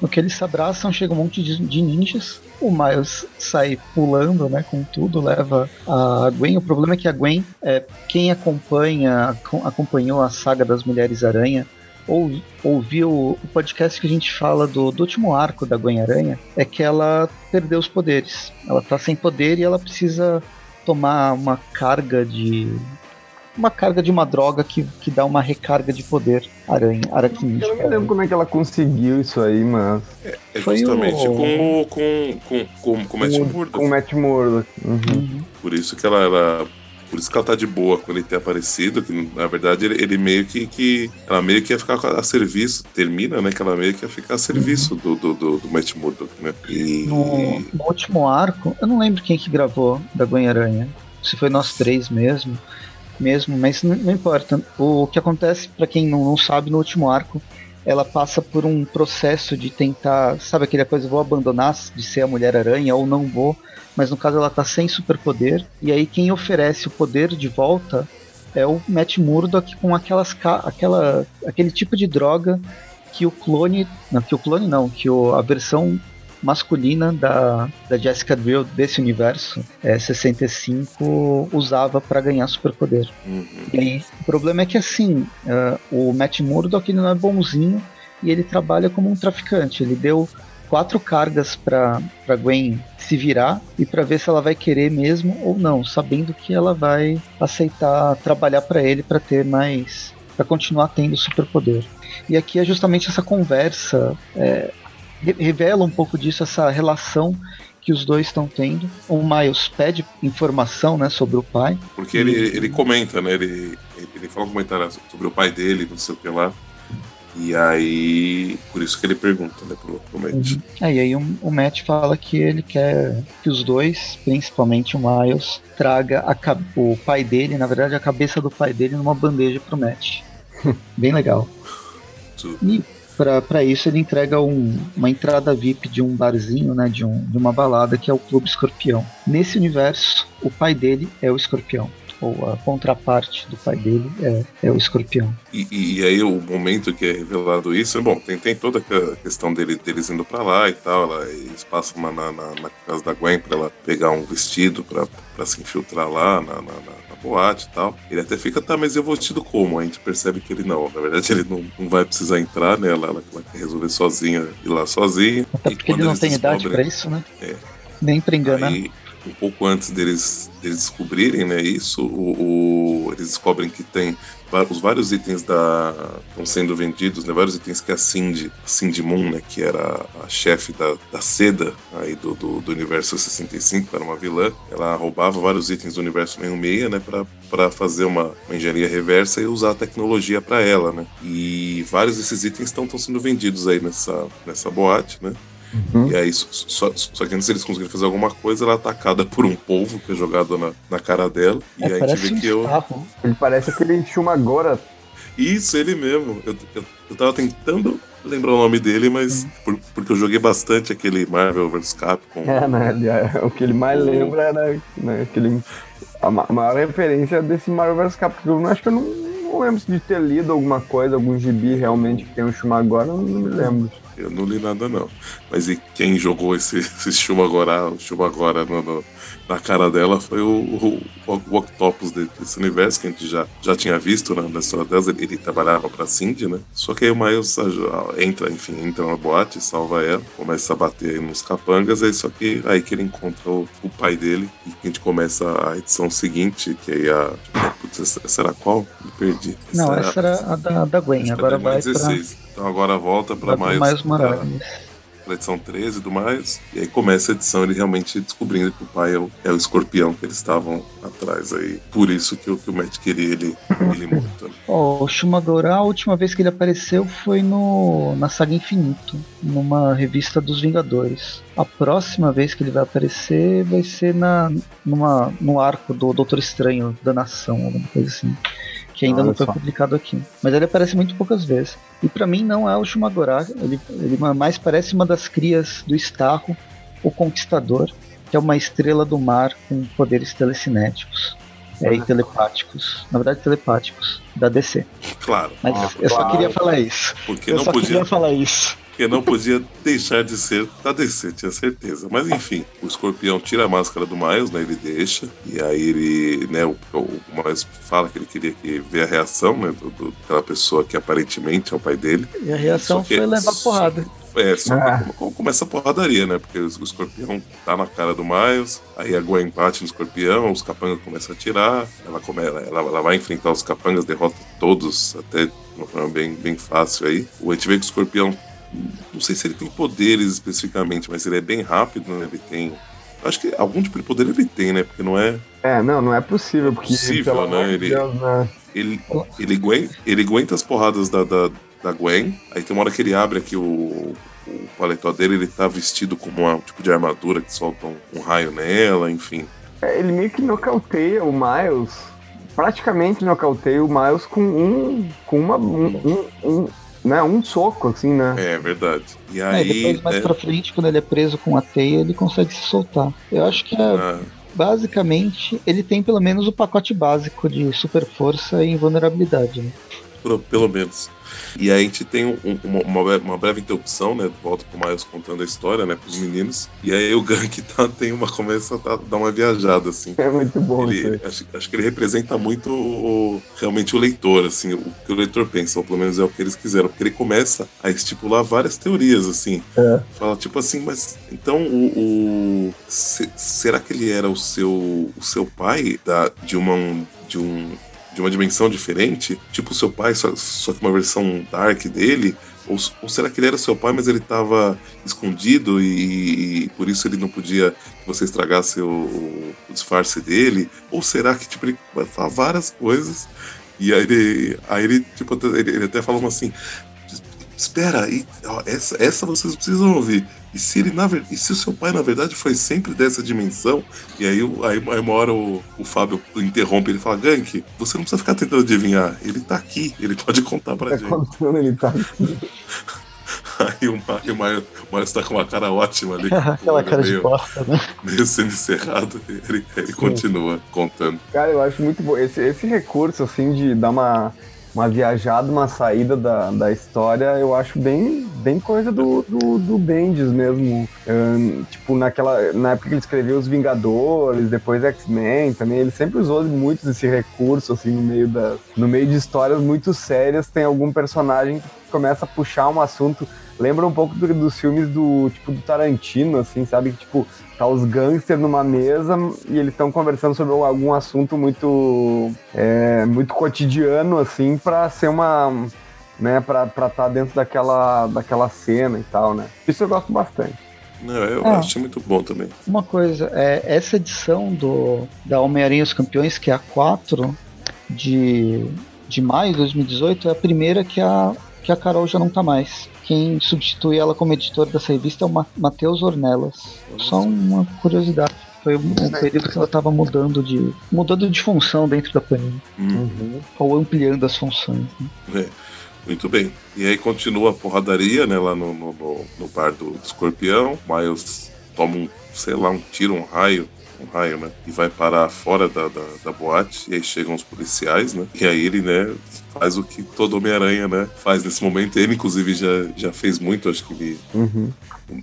[SPEAKER 4] No que eles se abraçam, chega um monte de ninjas. O Miles sai pulando, né, com tudo, leva a Gwen. O problema é que a Gwen, é, quem acompanha, acompanhou a saga das Mulheres Aranha, ou ouviu o podcast que a gente fala do, do, último arco da Gwen Aranha, é que ela perdeu os poderes. Ela tá sem poder e ela precisa tomar uma carga de uma carga de uma droga que, que dá uma recarga de poder aranha, aracnídeo.
[SPEAKER 5] Eu não lembro como é que ela conseguiu isso aí, mas.
[SPEAKER 3] É, é justamente o... com, com, com, com, com o Matt Murdock.
[SPEAKER 5] Com o Matt Murdock. Uhum. Uhum.
[SPEAKER 3] Por isso que ela, ela por isso que ela tá de boa com ele ter aparecido, que na verdade ele, ele, meio que, que. Ela meio que ia ficar a serviço, termina, né? Que ela meio que ia ficar a serviço do, do, do, do Matt Murdock, né?
[SPEAKER 4] E... No, no, último arco, eu não lembro quem que gravou da Gwen Aranha. Se foi nós três mesmo mesmo, mas não, não importa. O que acontece, para quem não, não sabe, no último arco, ela passa por um processo de tentar, sabe aquela coisa, vou abandonar de ser a Mulher-Aranha ou não vou, mas no caso ela tá sem superpoder, e aí quem oferece o poder de volta é o Matt Murdock com aquelas aquela aquele tipo de droga que o clone, não, que o clone não, que o, a versão masculina da, da Jessica Drill desse universo é, 65 usava para ganhar superpoder. Uhum. E o problema é que assim, uh, o Matt Murdock ele não é bonzinho e ele trabalha como um traficante. Ele deu quatro cargas para Gwen se virar e para ver se ela vai querer mesmo ou não, sabendo que ela vai aceitar trabalhar para ele para ter mais, para continuar tendo superpoder. E aqui é justamente essa conversa é, revela um pouco disso, essa relação que os dois estão tendo. O Miles pede informação né, sobre o pai.
[SPEAKER 3] Porque ele, ele comenta, né? Ele, ele fala um comentário sobre o pai dele, não sei o que lá. E aí, por isso que ele pergunta, né, pro, pro Matt. Uhum.
[SPEAKER 4] É, e aí o, o Matt fala que ele quer que os dois, principalmente o Miles, traga a, o pai dele, na verdade a cabeça do pai dele numa bandeja pro Matt. [LAUGHS] Bem legal. Tudo. E para isso ele entrega um, uma entrada VIP de um barzinho, né, de, um, de uma balada que é o Clube Escorpião. Nesse universo, o pai dele é o Escorpião ou a contraparte do pai dele é, é o escorpião.
[SPEAKER 3] E, e, aí o momento que é revelado isso, bom, tem, tem toda a questão dele, deles indo para lá e tal, ela, eles passam na, na, na, casa da Gwen para ela pegar um vestido para se infiltrar lá na, na, boate e tal. Ele até fica, tá, mas eu vou vestido como? A gente percebe que ele não, na verdade ele não, não vai precisar entrar, né, ela, ela, ela quer resolver sozinha, ir lá sozinha.
[SPEAKER 4] Até porque ele não tem idade para isso, né? É. Nem pra enganar.
[SPEAKER 3] Aí, um pouco antes deles, deles descobrirem né, isso, o, o, eles descobrem que tem os vários itens da estão sendo vendidos, né, vários itens que a Cindy, Cindy Moon, né, que era a chefe da, da seda aí do, do, do, universo 65, era uma vilã, ela roubava vários itens do universo 66, né, para fazer uma, uma, engenharia reversa e usar a tecnologia para ela, né. E vários desses itens estão sendo vendidos aí nessa, nessa boate, né. Uhum. E aí, só, só que antes eles conseguirem fazer alguma coisa, ela é atacada por um polvo que é jogado na, na cara dela. É, e aí a gente vê um que eu.
[SPEAKER 5] Ele parece aquele agora.
[SPEAKER 3] Isso, ele mesmo. Eu, eu, eu tava tentando lembrar o nome dele, mas uhum. por, porque eu joguei bastante aquele Marvel vs Capcom.
[SPEAKER 5] É, né? O que ele mais lembra era né, aquele. A maior referência desse Marvel vs Capcom. Eu acho que eu não, não lembro de ter lido alguma coisa, algum gibi realmente que tem um agora, eu não me lembro.
[SPEAKER 3] Eu não li nada, não. Mas e quem jogou esse, esse Shuma agora, Shuma agora no, no, na cara dela foi o, o, o Octopus desse universo, que a gente já, já tinha visto né, na história dela. Ele, ele trabalhava pra Cindy, né? Só que aí o Miles entra, enfim, entra na boate, salva ela, começa a bater nos capangas, aí só que aí que ele encontra o, o pai dele, e a gente começa a edição seguinte, que aí a. Putz, era qual? Perdi.
[SPEAKER 4] Não, essa, essa era a da, da Gwen, agora vai 16.
[SPEAKER 3] Pra... Então agora volta para mais.
[SPEAKER 4] Mais.
[SPEAKER 3] Pra edição 13 do mais. E aí começa a edição ele realmente descobrindo que o pai é o, é o escorpião que eles estavam atrás aí. Por isso que, que o Matt queria ele, ele morto. Né?
[SPEAKER 4] Oh, o Shumagora, a última vez que ele apareceu foi no na Saga Infinito, numa revista dos Vingadores. A próxima vez que ele vai aparecer vai ser na, numa, no arco do Doutor Estranho da Nação, alguma coisa assim que ainda Olha não foi só. publicado aqui. Mas ele aparece muito poucas vezes. E para mim não é o Shumagorá, ele, ele mais parece uma das crias do Starro, o Conquistador, que é uma estrela do mar com poderes telecinéticos. É, e telepáticos, na verdade telepáticos, da DC.
[SPEAKER 3] Claro.
[SPEAKER 4] Mas
[SPEAKER 3] ah,
[SPEAKER 4] eu claro. só queria falar isso.
[SPEAKER 3] Porque
[SPEAKER 4] eu
[SPEAKER 3] não
[SPEAKER 4] só
[SPEAKER 3] podia...
[SPEAKER 4] queria falar isso
[SPEAKER 3] porque não podia deixar de ser da DC, tinha certeza. Mas enfim, o escorpião tira a máscara do Miles, né? Ele deixa, e aí ele, né, o, o Miles fala que ele queria que ver a reação, né, do, do, daquela pessoa que aparentemente é o pai dele.
[SPEAKER 4] E a reação que, foi levar porrada.
[SPEAKER 3] É, só ah. como, começa a porradaria, né? Porque o, escorpião tá na cara do Miles, aí a Gwen bate no escorpião, os capangas começam a atirar, ela, come, ela, ela vai enfrentar os capangas, derrota todos, até de uma forma bem, bem fácil aí. O, a gente vê que o escorpião não sei se ele tem poderes especificamente, mas ele é bem rápido, né? Ele tem. Acho que algum tipo de poder ele tem, né? Porque não é.
[SPEAKER 5] É, não, não é possível. Porque,
[SPEAKER 3] possível, né? Ele, Deus, né? Ele, ele, aguenta, ele aguenta as porradas da, da, da Gwen. Aí tem uma hora que ele abre aqui o, o paletó dele, ele tá vestido como um tipo de armadura que solta um, um raio nela, enfim.
[SPEAKER 5] É, ele meio que nocauteia o Miles. Praticamente nocauteia o Miles com um. com uma. um, um, né, um soco, assim, né?
[SPEAKER 3] É verdade. E aí.
[SPEAKER 4] É, depois, mais é... pra frente, quando ele é preso com a teia, ele consegue se soltar. Eu acho que é. Ah. Basicamente, ele tem pelo menos o pacote básico de super força e invulnerabilidade, né?
[SPEAKER 3] Pelo menos. E aí a gente tem um, uma, uma, breve interrupção, né? Volta pro Miles contando a história, né, pros meninos. E aí o Gank tá, tem uma, começa a dar uma viajada, assim.
[SPEAKER 5] É muito bom,
[SPEAKER 3] ele, acho, acho, que ele representa muito o, realmente o leitor, assim, o que o leitor pensa, ou pelo menos é o que eles quiseram. Porque ele começa a estipular várias teorias, assim. É. Fala, tipo assim, mas então o. o se, será que ele era o seu, o seu pai da, de uma. De um, de uma dimensão diferente, tipo seu pai, só, só que uma versão dark dele? Ou, ou, será que ele era seu pai, mas ele estava escondido e, e, por isso ele não podia que você estragasse o, o, disfarce dele? Ou será que tipo, ele vai falar várias coisas e aí aí ele tipo, ele, ele até falou assim: espera, e, ó, essa, essa vocês precisam ouvir. E se, ele, na, e se o seu pai, na verdade, foi sempre dessa dimensão? E aí, aí, aí uma hora o, o Fábio interrompe, ele fala, Gank, você não precisa ficar tentando adivinhar. Ele tá aqui, ele pode contar pra tá gente.
[SPEAKER 5] Contando, ele tá aqui. [LAUGHS]
[SPEAKER 3] Aí o Mario, Mario, Mario está com uma cara ótima ali. [LAUGHS]
[SPEAKER 4] Aquela cara meio, de porta, né?
[SPEAKER 3] Meio sendo encerrado, ele, ele continua contando.
[SPEAKER 5] Cara, eu acho muito bom. Esse, esse recurso, assim, de dar uma uma viajada, uma saída da, da história, eu acho bem, bem coisa do, do, do Bendis mesmo. Um, tipo, naquela, na época que ele escreveu Os Vingadores, depois X-Men também, ele sempre usou muito esse recurso, assim, no meio, da, no meio de histórias muito sérias, tem algum personagem que começa a puxar um assunto lembra um pouco do, dos filmes do tipo do Tarantino, assim, sabe? Que tipo, tá os gangsters numa mesa e eles estão conversando sobre algum assunto muito é, muito cotidiano, assim, para ser uma. né, pra estar tá dentro daquela, daquela cena e tal, né? Isso eu gosto bastante.
[SPEAKER 3] Não, eu é. acho muito bom também.
[SPEAKER 4] Uma coisa, é, essa edição do, da Homem-Aranha os Campeões, que é a 4 de, de maio de 2018, é a primeira que a, que a Carol já não tá mais quem substitui ela como editor dessa revista é o Matheus Ornelas. Só uma curiosidade. Foi um, período que ela estava mudando de mudando de função dentro da Panini. Uhum. Ou ampliando as funções.
[SPEAKER 3] Né? É, muito bem. E aí continua a porradaria, né, lá no, no, no, no bar do, do escorpião. Miles toma um, sei lá, um tiro, um raio um raio, né? E vai parar fora da, da, da, boate, e aí chegam os policiais, né? E aí ele, né, faz o que todo Homem-Aranha, né, faz nesse momento. Ele, inclusive, já, já fez muito, acho que ele. Uhum.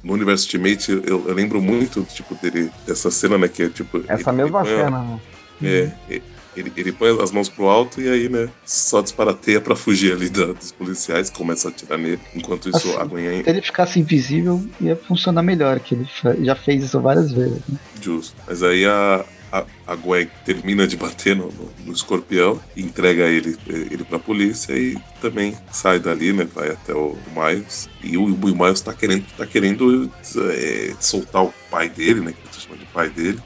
[SPEAKER 3] No universo Ultimate, eu, eu, lembro muito, tipo, dele, dessa cena, né, que é tipo.
[SPEAKER 5] Essa mesma cena, né?
[SPEAKER 3] É, é ele, ele põe as mãos pro alto e aí, né, só disparateia para fugir ali da, dos policiais, começa a atirar nele. Enquanto isso,
[SPEAKER 4] assim,
[SPEAKER 3] a Gwen...
[SPEAKER 4] Se ele ficasse invisível, ia funcionar melhor, que ele já fez isso várias vezes. Né?
[SPEAKER 3] Justo. Mas aí a, a, a Gwen termina de bater no, no, no, escorpião, entrega ele, ele pra polícia e também sai dali, né? Vai até o Miles. E o, o Miles tá querendo, tá querendo é, soltar o pai dele, né? Que ele tá chamando de pai dele.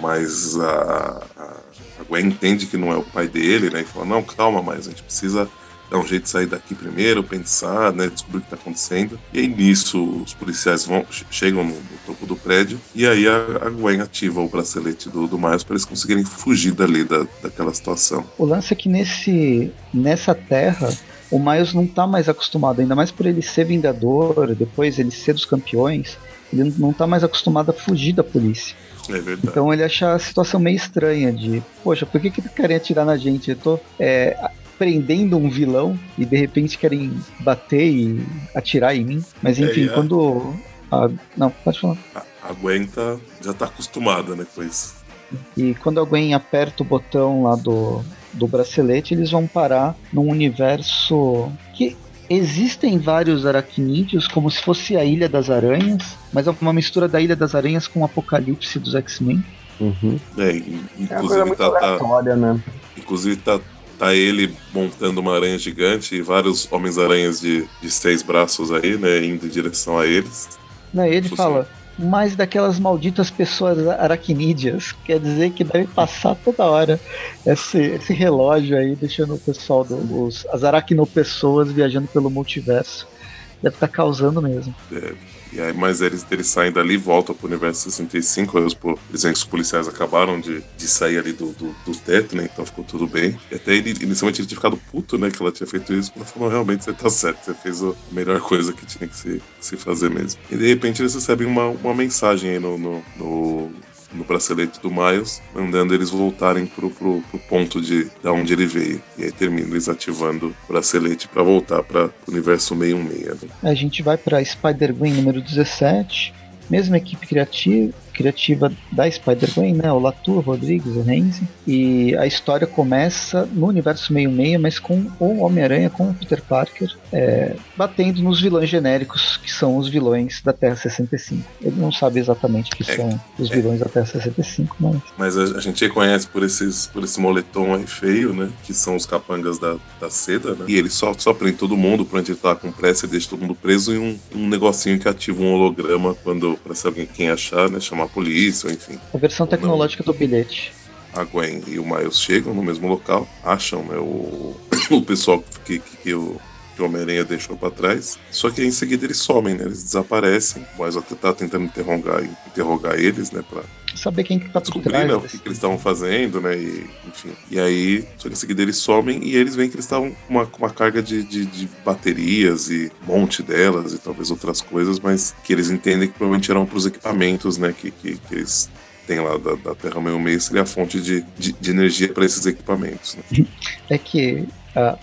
[SPEAKER 3] Mas a, a a Gwen entende que não é o pai dele, né? E fala, não, calma, mas a gente precisa dar um jeito de sair daqui primeiro, pensar, né? Descobrir o que está acontecendo. E aí nisso os policiais vão, chegam no, no topo do prédio e aí a, a Gwen ativa o bracelete do, do Miles para eles conseguirem fugir dali da, daquela situação.
[SPEAKER 4] O lance é que nesse, nessa terra o Miles não está mais acostumado, ainda mais por ele ser vingador, depois ele ser dos campeões, ele não está mais acostumado a fugir da polícia.
[SPEAKER 3] É verdade.
[SPEAKER 4] Então ele acha a situação meio estranha de, poxa, por que, que querem atirar na gente? Eu tô é, prendendo um vilão e de repente querem bater e atirar em mim. Mas é, enfim, é, quando. A... Não, pode falar.
[SPEAKER 3] A, Gwen tá, já tá acostumada né, com isso.
[SPEAKER 4] E quando a Gwen aperta o botão lá do, do bracelete, eles vão parar num universo que Existem vários aracnídeos, como se fosse a Ilha das Aranhas, mas é uma mistura da Ilha das Aranhas com o Apocalipse dos X-Men.
[SPEAKER 3] Uhum. É, inclusive é tá, tá, né? Inclusive tá, tá ele montando uma aranha gigante e vários Homens-Aranhas de, de seis braços aí, né? Indo em direção a eles.
[SPEAKER 4] Não, ele fala, mais daquelas malditas pessoas aracnídeas. Quer dizer que deve passar toda hora esse, esse relógio aí, deixando o pessoal, do, os, as aracnopessoas viajando pelo multiverso. Deve estar tá causando mesmo.
[SPEAKER 3] É. E aí, mas eles, eles saem dali e voltam pro universo 65. Aí os, os policiais acabaram de, de sair ali do, do, do, teto, né? Então ficou tudo bem. E até ele, inicialmente ele tinha ficado puto, né? Que ela tinha feito isso. Mas falou: realmente você tá certo, você fez a melhor coisa que tinha que se, se fazer mesmo. E de repente eles recebem uma, uma mensagem aí no, no, no no bracelete do Miles, mandando eles voltarem pro, pro, pro ponto de da onde ele veio. E aí termina eles ativando o bracelete para voltar para o universo 616. Né?
[SPEAKER 4] A gente vai para Spider-Gwen número 17, mesma equipe criativa, criativa da Spider-Gwen, né? O Latour, Rodrigues, o Renzi. E a história começa no universo meio-meia, mas com o Homem-Aranha, com o Peter Parker, é, batendo nos vilões genéricos, que são os vilões da Terra 65. Ele não sabe exatamente que é, são os é. vilões da Terra 65, mas...
[SPEAKER 3] Mas a, a, gente reconhece por, esses, por esse moletom aí feio, né? Que são os capangas da, da seda, né? E ele só, só prende todo mundo, pra ele tá com pressa e deixa todo mundo preso em um, um negocinho que ativa um holograma quando, pra alguém quem achar, né? Chamar a polícia, enfim.
[SPEAKER 4] A versão tecnológica do bilhete.
[SPEAKER 3] A Gwen e o Miles chegam no mesmo local, acham né, o, [COUGHS] o pessoal que, que, que o que o Homem-Aranha deixou para trás. Só que aí, em seguida eles somem, né? Eles desaparecem. O Miles até tá tentando interrogar, interrogar eles, né? Pra
[SPEAKER 4] saber quem que tá
[SPEAKER 3] descobrir né, o que, que eles estavam fazendo, né? E, enfim. E aí, só que em seguida eles somem e eles veem que eles estavam com uma, uma carga de, de, de, baterias e um monte delas e talvez outras coisas, mas que eles entendem que provavelmente eram pros equipamentos, né? Que, que, que eles tem lá da, da Terra Meio Meio seria a fonte de, de, de energia para esses equipamentos. Né? [LAUGHS]
[SPEAKER 4] É que uh,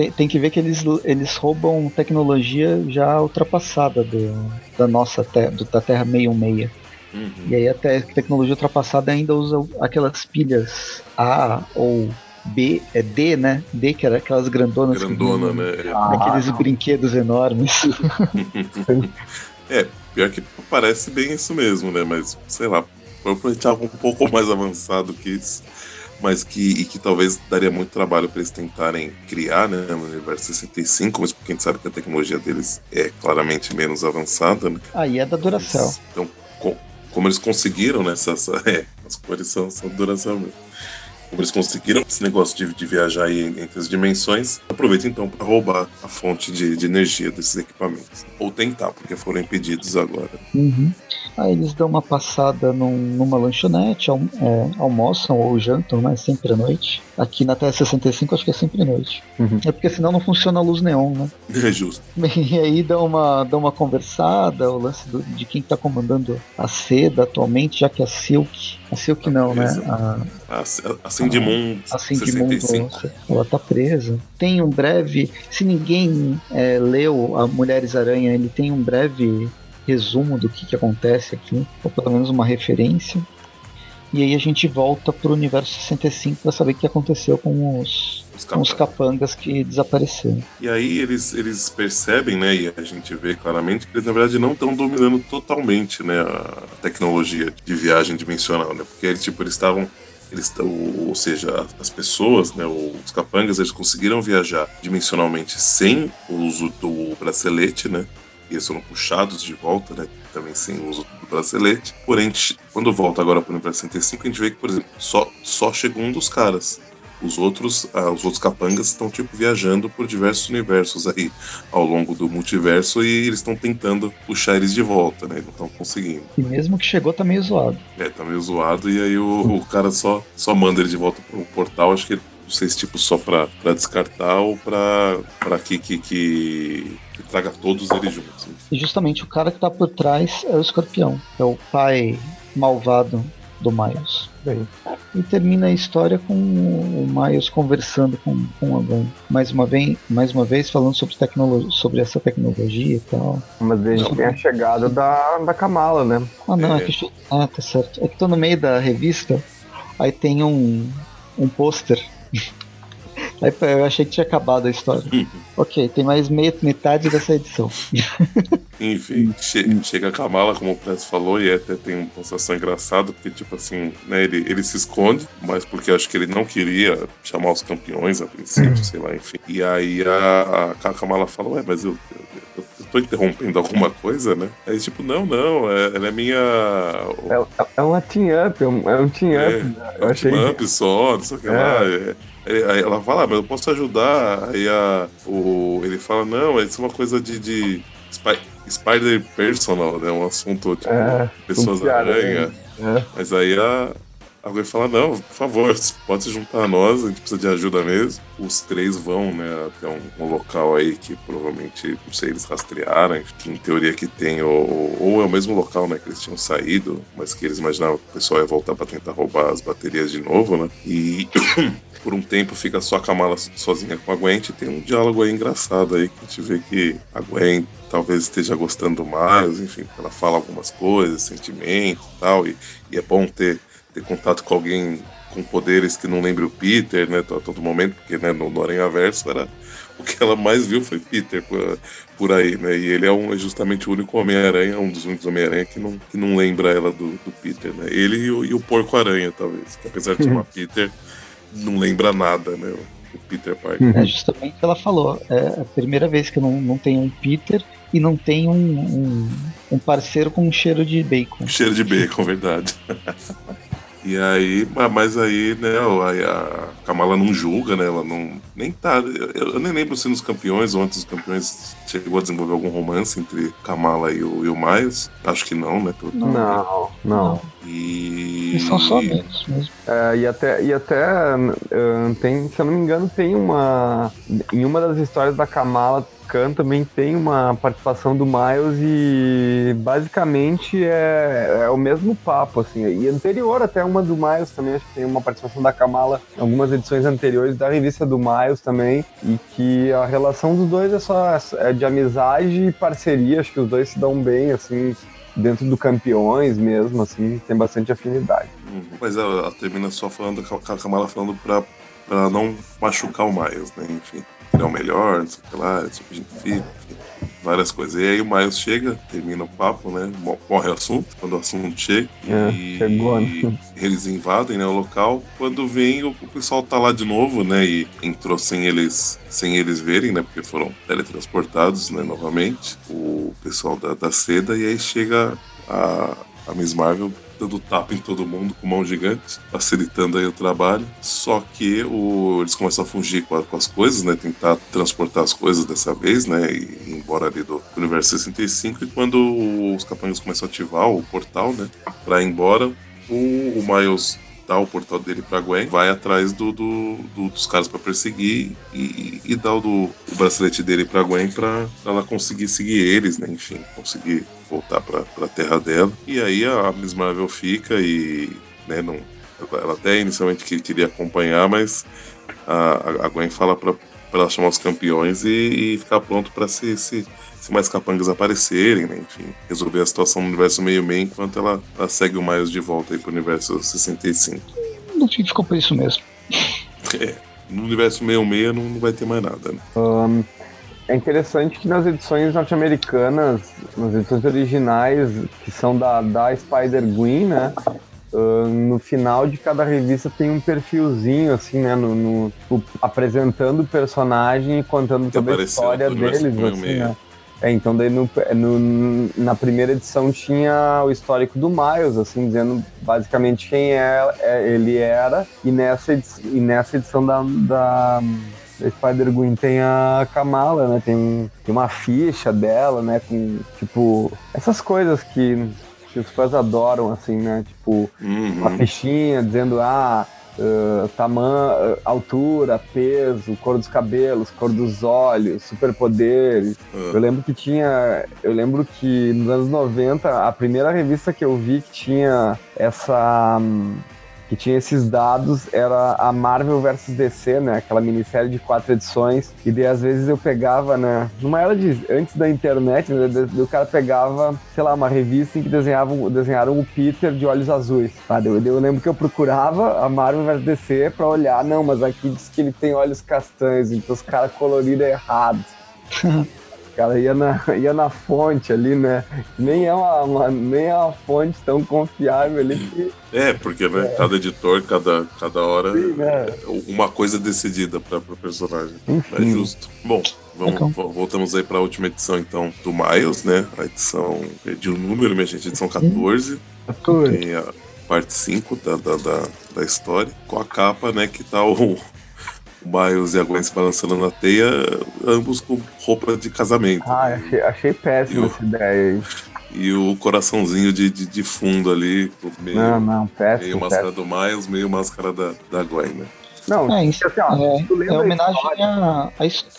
[SPEAKER 4] tem, tem, que ver que eles, eles roubam tecnologia já ultrapassada do, da nossa terra, do, da Terra Meio Meia. Uhum. E aí até tecnologia ultrapassada ainda usa aquelas pilhas A ou B, é D, né? D, que era aquelas grandonas.
[SPEAKER 3] Grandona, que, né?
[SPEAKER 4] Aqueles ah. brinquedos enormes. [LAUGHS]
[SPEAKER 3] é, pior que parece bem isso mesmo, né? Mas, sei lá, provavelmente algo um pouco mais avançado que isso, mas que, e que talvez daria muito trabalho para eles tentarem criar né, no universo 65, mas porque a gente sabe que a tecnologia deles é claramente menos avançada. Né?
[SPEAKER 4] Aí é da duração.
[SPEAKER 3] Então, com, como eles conseguiram, né? Essa, essa, [LAUGHS] é, as cores são, são duração mesmo como eles conseguiram esse negócio de, de viajar aí entre as dimensões, aproveita então para roubar a fonte de, de, energia desses equipamentos. Ou tentar, porque foram impedidos agora.
[SPEAKER 4] Uhum. Aí eles dão uma passada num, numa lanchonete, al, é, almoçam ou jantam, né? Sempre à noite. Aqui na TS65 acho que é sempre noite. Uhum. É porque senão não funciona a luz neon, né?
[SPEAKER 3] É justo. [LAUGHS]
[SPEAKER 4] E aí dá uma, dá uma conversada, o lance do, de quem está comandando a seda atualmente, já que a Silk. A Silk tá não, né? A,
[SPEAKER 3] a, a Cindy Moon.
[SPEAKER 4] A Cindy Moon, ela tá presa. Tem um breve. Se ninguém é, leu a Mulheres Aranha, ele tem um breve resumo do que, que acontece aqui, ou pelo menos uma referência. E aí a gente volta pro universo 65 para saber o que aconteceu com os, os, com os capangas que desapareceram.
[SPEAKER 3] E aí eles, eles percebem, né, e a gente vê claramente que eles na verdade não estão dominando totalmente, né, a tecnologia de viagem dimensional, né, porque eles, tipo, eles estavam eles, ou seja, as pessoas, né, os capangas, eles conseguiram viajar dimensionalmente sem o uso do bracelete, né? E eles foram puxados de volta, né? Também sem o uso do bracelete. Porém, quando volta agora para o universo 65, a gente vê que, por exemplo, só, só chegou um dos caras. Os outros, ah, os outros capangas estão tipo viajando por diversos universos aí ao longo do multiverso e eles estão tentando puxar eles de volta, né? Não estão conseguindo.
[SPEAKER 4] E mesmo que chegou tá meio zoado.
[SPEAKER 3] É, tá meio zoado e aí o, o cara só, só manda ele de volta pro portal. Acho que ele não sei se tipo só pra, pra descartar ou pra, pra que, que, que, que traga todos eles juntos.
[SPEAKER 4] E justamente o cara que tá por trás é o escorpião, é o pai malvado do Miles. Bem. E termina a história com o Miles conversando com, com alguém. Mais uma vez, mais uma vez falando sobre, tecnologia, sobre essa tecnologia e tal.
[SPEAKER 5] Mas a gente tem a chegada da, da Kamala, né?
[SPEAKER 4] Ah, não, é. é que. Ah, tá certo. É que tô no meio da revista, aí tem um, um pôster [LAUGHS] Aí eu achei que tinha acabado a história. [LAUGHS] ok, tem mais meia, metade dessa edição. [LAUGHS]
[SPEAKER 3] Enfim, che chega a Kamala, como o Press falou, e até tem uma sensação engraçada, porque, tipo assim, né, ele, ele se esconde, mas porque acho que ele não queria chamar os campeões a princípio, uhum. sei lá, enfim. E aí a, a Kamala fala, ué, mas eu, eu, eu tô interrompendo alguma coisa, né? Aí, tipo, não, não, é, ela é minha.
[SPEAKER 5] É, é uma team-up, é um, é um team-up. É,
[SPEAKER 3] né? é um team-up só, não sei o que é. lá. É. Aí ela fala, ah, mas eu posso ajudar. Aí a, o, ele fala, não, isso é uma coisa de, de Spider Personal, né? Um assunto tipo é, pessoas aranha. É. Mas aí a, alguém fala, não, por favor, [LAUGHS] pode se juntar a nós, a gente precisa de ajuda mesmo. Os três vão, né, até um, um local aí que provavelmente, não sei, eles rastrearam, que em teoria que tem, ou, ou é o mesmo local, né, que eles tinham saído, mas que eles imaginavam que o pessoal ia voltar para tentar roubar as baterias de novo, né, e [COUGHS] por um tempo fica só a Kamala sozinha com a Gwen, tem um diálogo aí engraçado aí, que a gente vê que a Gwen talvez esteja gostando mais, enfim, ela fala algumas coisas, sentimentos e tal, e, e é bom ter ter contato com alguém com poderes que não lembre o Peter, né, a todo momento, porque né, no, no Aranha Verso era o que ela mais viu foi Peter por, por aí, né? E ele é, um, é justamente o único Homem-Aranha, um dos únicos Homem-Aranha que não, que não lembra ela do, do Peter, né? Ele e o, o Porco-Aranha, talvez, que apesar de chamar Peter, não lembra nada, né? O Peter Parker.
[SPEAKER 4] É justamente o que ela falou. É a primeira vez que eu não, não tenho um Peter e não tenho um, um, um parceiro com um cheiro de bacon.
[SPEAKER 3] Cheiro de bacon, [LAUGHS] verdade. E, aí, mas aí, né, a Kamala não julga, né? Ela não. Nem tá. Eu, eu nem lembro se nos campeões ou antes dos campeões chegou a desenvolver algum romance entre Kamala e o, e o Miles. Acho que não, né?
[SPEAKER 5] Não, não. não.
[SPEAKER 3] E.
[SPEAKER 4] e são só amigos mesmo.
[SPEAKER 5] É, e até, e até uh, tem, se eu não me engano, tem uma. Em uma das histórias da Kamala Khan também tem uma participação do Miles e basicamente é, é, o mesmo papo, assim. E anterior até uma do Miles também, acho que tem uma participação da Kamala em algumas edições anteriores da revista do Miles também, e que a relação dos dois é só é de amizade e parceria, acho que os dois se dão bem, assim, dentro do campeões mesmo, assim, tem bastante afinidade.
[SPEAKER 3] Uhum. Mas ela, termina só falando, a Kamala falando pra, pra não machucar o Miles, né, enfim ele é o melhor, não sei o que lá, super enfim, várias coisas. E aí o Miles chega, termina o papo, né? Morre o assunto, quando o assunto chega.
[SPEAKER 5] É,
[SPEAKER 3] e
[SPEAKER 5] chegou, né?
[SPEAKER 3] eles invadem né, o local. Quando vem, o, o, pessoal tá lá de novo, né? E entrou sem eles, sem eles verem, né? Porque foram teletransportados, né? Novamente. O pessoal da, da seda. E aí chega a, a Miss Marvel dando tapa em todo mundo com mão gigante, facilitando aí o trabalho. Só que o, eles começam a fugir com, a, com, as coisas, né? Tentar transportar as coisas dessa vez, né? E ir embora ali do universo 65. E quando os capangas começam a ativar o portal, né? Pra ir embora, o, o Miles dá o portal dele pra Gwen, vai atrás do, do, do dos caras para perseguir e, e dá o, do, o bracelete dele pra Gwen pra, pra ela conseguir seguir eles, né? Enfim, conseguir voltar pra, pra terra dela. E aí a Miss Marvel fica e, né, não, ela até inicialmente queria acompanhar, mas a, a Gwen fala pra, pra ela chamar os campeões e, e ficar pronto para se, se, se, mais capangas aparecerem, né? Enfim, resolver a situação no universo meio-meio enquanto ela, ela, segue o Miles de volta aí pro universo 65.
[SPEAKER 4] No fim ficou por isso mesmo. [LAUGHS]
[SPEAKER 3] É, no universo meio-meio não, não vai ter mais nada, né?
[SPEAKER 5] Um, é interessante que nas edições norte-americanas, nas edições originais, que são da, da Spider-Gwen, né? Uh, no final de cada revista tem um perfilzinho, assim, né? No, no tipo, apresentando o personagem e contando que toda a história deles, assim, né? É, então daí no, no, na primeira edição tinha o histórico do Miles, assim, dizendo basicamente quem é, é ele era, e nessa, edição, e nessa edição da, da Spider-Gwen tem a Kamala, né? Tem, tem uma ficha dela, né? Com, tipo, essas coisas que, que os fãs adoram, assim, né? Tipo,
[SPEAKER 3] uhum.
[SPEAKER 5] uma fichinha dizendo, ah, uh, tamanho, uh, altura, peso, cor dos cabelos, cor dos olhos, superpoderes.
[SPEAKER 3] Uhum.
[SPEAKER 5] Eu lembro que tinha. Eu lembro que nos anos 90, a primeira revista que eu vi que tinha essa. Um, que tinha esses dados era a Marvel vs DC, né? Aquela minissérie de quatro edições. E daí, às vezes, eu pegava, né? Numa era de antes da internet, né, o cara pegava, sei lá, uma revista em que desenhavam, desenharam o Peter de olhos azuis. Tá? Eu, eu lembro que eu procurava a Marvel vs DC pra olhar, não, mas aqui diz que ele tem olhos castanhos, então os caras coloriram errado. [LAUGHS] cara ia na, [LAUGHS] ia na fonte ali, né? Nem é uma, uma, nem é uma fonte tão confiável ali que.
[SPEAKER 3] É, porque né, é. cada editor, cada, cada hora,
[SPEAKER 5] Sim, né?
[SPEAKER 3] uma coisa decidida para o personagem.
[SPEAKER 5] Enfim.
[SPEAKER 3] É justo. Bom, vamos, voltamos aí para a última edição então do Miles, né? A edição. Perdi o número, minha gente, edição 14.
[SPEAKER 5] 14.
[SPEAKER 3] Tem a parte 5 da, da, da, da história, com a capa, né, que tá o Miles e a Gwen se balançando na teia, ambos com roupa de casamento.
[SPEAKER 5] Ah, achei, achei péssima essa ideia aí.
[SPEAKER 3] E o coraçãozinho de, de, de fundo ali, meio,
[SPEAKER 5] não, não, péssimo,
[SPEAKER 3] meio máscara do Miles, meio máscara da, da Gwen, né?
[SPEAKER 5] Não,
[SPEAKER 4] é, isso, assim, ó, é, é homenagem à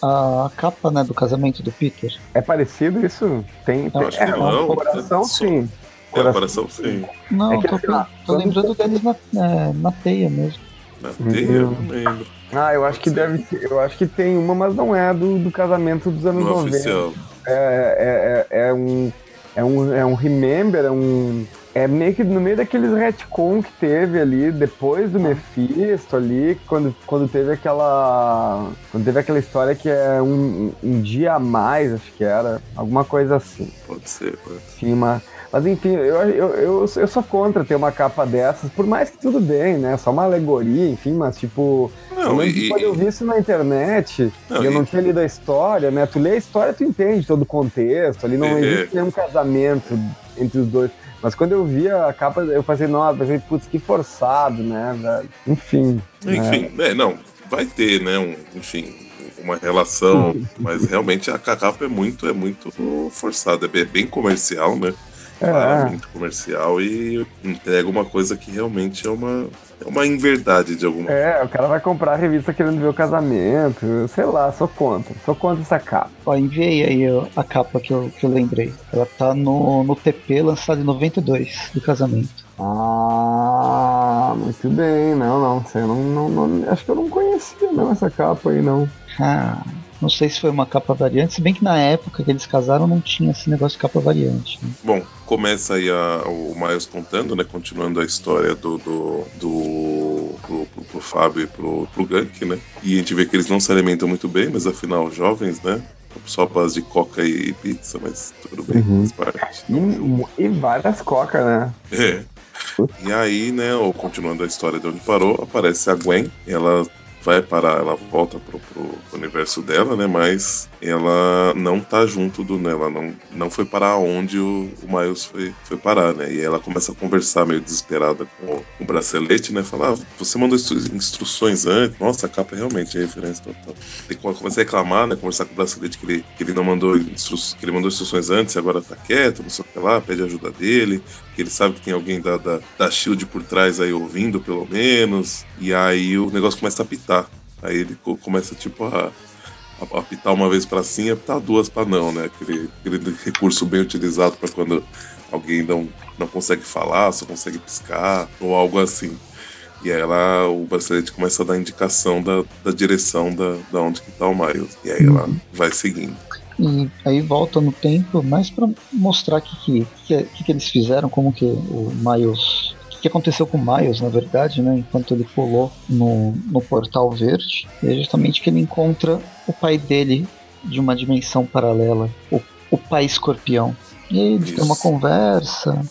[SPEAKER 4] a, a, capa né, do casamento do Peter.
[SPEAKER 5] É parecido isso? Tem, tem
[SPEAKER 3] é, não,
[SPEAKER 5] coração sim.
[SPEAKER 3] É, coração, coração sim.
[SPEAKER 4] Não, é que, tô, assim, tô, tô lembrando deles na, é, na teia mesmo.
[SPEAKER 3] Na teia? Eu não lembro.
[SPEAKER 5] Ah, eu acho que deve ter, eu acho que tem uma, mas não é do, do casamento dos anos
[SPEAKER 3] não
[SPEAKER 5] 90.
[SPEAKER 3] Oficial.
[SPEAKER 5] É, é, é, é, um é um é um remember, é um é meio que no meio daqueles retcon que teve ali depois do Mephisto ali, quando, quando teve aquela quando teve aquela história que é um, um dia a mais, acho que era, alguma coisa assim.
[SPEAKER 3] Pode ser, pode ser.
[SPEAKER 5] Tinha uma mas enfim, eu, eu, eu, eu sou contra ter uma capa dessas, por mais que tudo bem, né? Só uma alegoria, enfim, mas tipo. Não, e, quando eu vi isso na internet, não, e eu e... não tinha lido a história, né? Tu lê a história, tu entende todo o contexto. Ali não é, existe nenhum casamento entre os dois. Mas quando eu vi a capa, eu falei, nossa, pensei, putz, que forçado, né, velho? Enfim.
[SPEAKER 3] Enfim, né? é, não, vai ter, né, um, enfim, uma relação, [LAUGHS] mas realmente a capa é muito, é muito forçada, é bem comercial, né? É. muito comercial e entrega uma coisa que realmente é uma, é uma inverdade de alguma
[SPEAKER 5] É, o cara vai comprar a revista querendo ver o casamento, sei lá, sou contra, sou contra essa capa.
[SPEAKER 4] Ó, enviei aí a capa que eu, que eu lembrei. Ela tá no, no TP lançado em 92 do casamento.
[SPEAKER 5] Ah, muito bem, não, não, sei, não, não, não, acho que eu não conhecia não essa capa aí, não.
[SPEAKER 4] Ah, não sei se foi uma capa variante, se bem que na época que eles casaram não tinha esse negócio de capa variante. Né?
[SPEAKER 3] Bom, começa aí a, o Miles contando, né? Continuando a história do. do, do pro, pro, pro Fábio e pro, pro Gank, né? E a gente vê que eles não se alimentam muito bem, mas afinal, jovens, né? Só base de coca e pizza, mas tudo bem, uhum. faz parte.
[SPEAKER 5] E, e várias coca, né?
[SPEAKER 3] É. E aí, né, continuando a história de onde parou, aparece a Gwen. Ela vai parar, ela volta pro, pro, universo dela, né? Mas ela não tá junto do. Né, ela não, não foi parar onde o, o Miles foi, foi parar, né? E ela começa a conversar meio desesperada com o, o bracelete, né? Falar, ah, você mandou instruções antes. Nossa, a capa é realmente é referência total. E começa a reclamar, né? Conversar com o bracelete que ele, que ele não mandou instru que ele mandou instruções antes agora tá quieto, não sei o que lá, pede ajuda dele, que ele sabe que tem alguém da, da, da Shield por trás aí ouvindo, pelo menos. E aí o negócio começa a pitar. Aí ele começa, tipo, a, a apitar uma vez para sim e apitar duas para não, né? Aquele, aquele recurso bem utilizado para quando alguém não, não consegue falar, só consegue piscar, ou algo assim. E aí ela, o bracelete começa a dar indicação da, da direção da, da onde que tá o Miles. E aí ela vai seguindo.
[SPEAKER 4] E aí volta no tempo, mais para mostrar que que, que, que, que eles fizeram, como que o Miles que aconteceu com o Miles, na verdade, né? Enquanto ele pulou no, no portal verde, é justamente que ele encontra o pai dele de uma dimensão paralela, o, o pai escorpião. E aí eles têm uma conversa.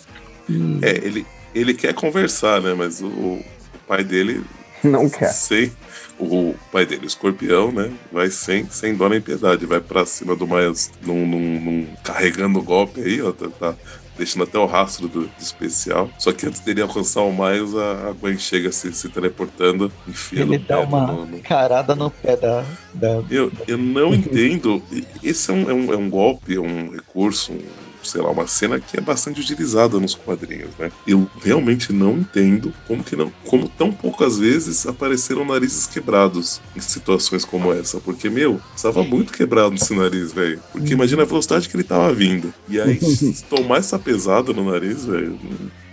[SPEAKER 3] E... É, ele, ele quer conversar, né? Mas o, o pai dele.
[SPEAKER 5] Não quer.
[SPEAKER 3] Sei. O pai dele, o escorpião, né? Vai sem, sem dó nem piedade, vai pra cima do Miles num, num, num carregando o golpe aí, ó. Tá, tá deixando até o rastro do, do, especial. Só que antes dele alcançar o Miles, a, a Gwen chega se, se teleportando, enfia
[SPEAKER 4] Ele dá uma no, no... carada no pé da. da...
[SPEAKER 3] Eu, eu não [LAUGHS] entendo. Esse é um, é um, é um golpe, é um recurso, um sei lá, uma cena que é bastante utilizada nos quadrinhos, né? Eu realmente não entendo como que não, como tão poucas vezes apareceram narizes quebrados em situações como essa, porque meu, estava muito quebrado esse nariz, velho. Porque imagina a velocidade que ele tava vindo. E aí [LAUGHS] tomar essa pesada no nariz, velho,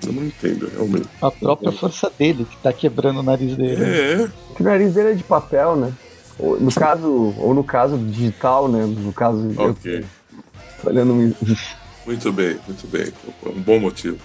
[SPEAKER 3] eu não entendo, realmente.
[SPEAKER 4] A própria força dele que tá quebrando o nariz dele.
[SPEAKER 3] É.
[SPEAKER 5] O nariz dele é de papel, né? No caso, ou no caso digital, né? No caso.
[SPEAKER 3] Ok.
[SPEAKER 5] Eu, olhando
[SPEAKER 3] muito bem, muito bem. Um bom motivo.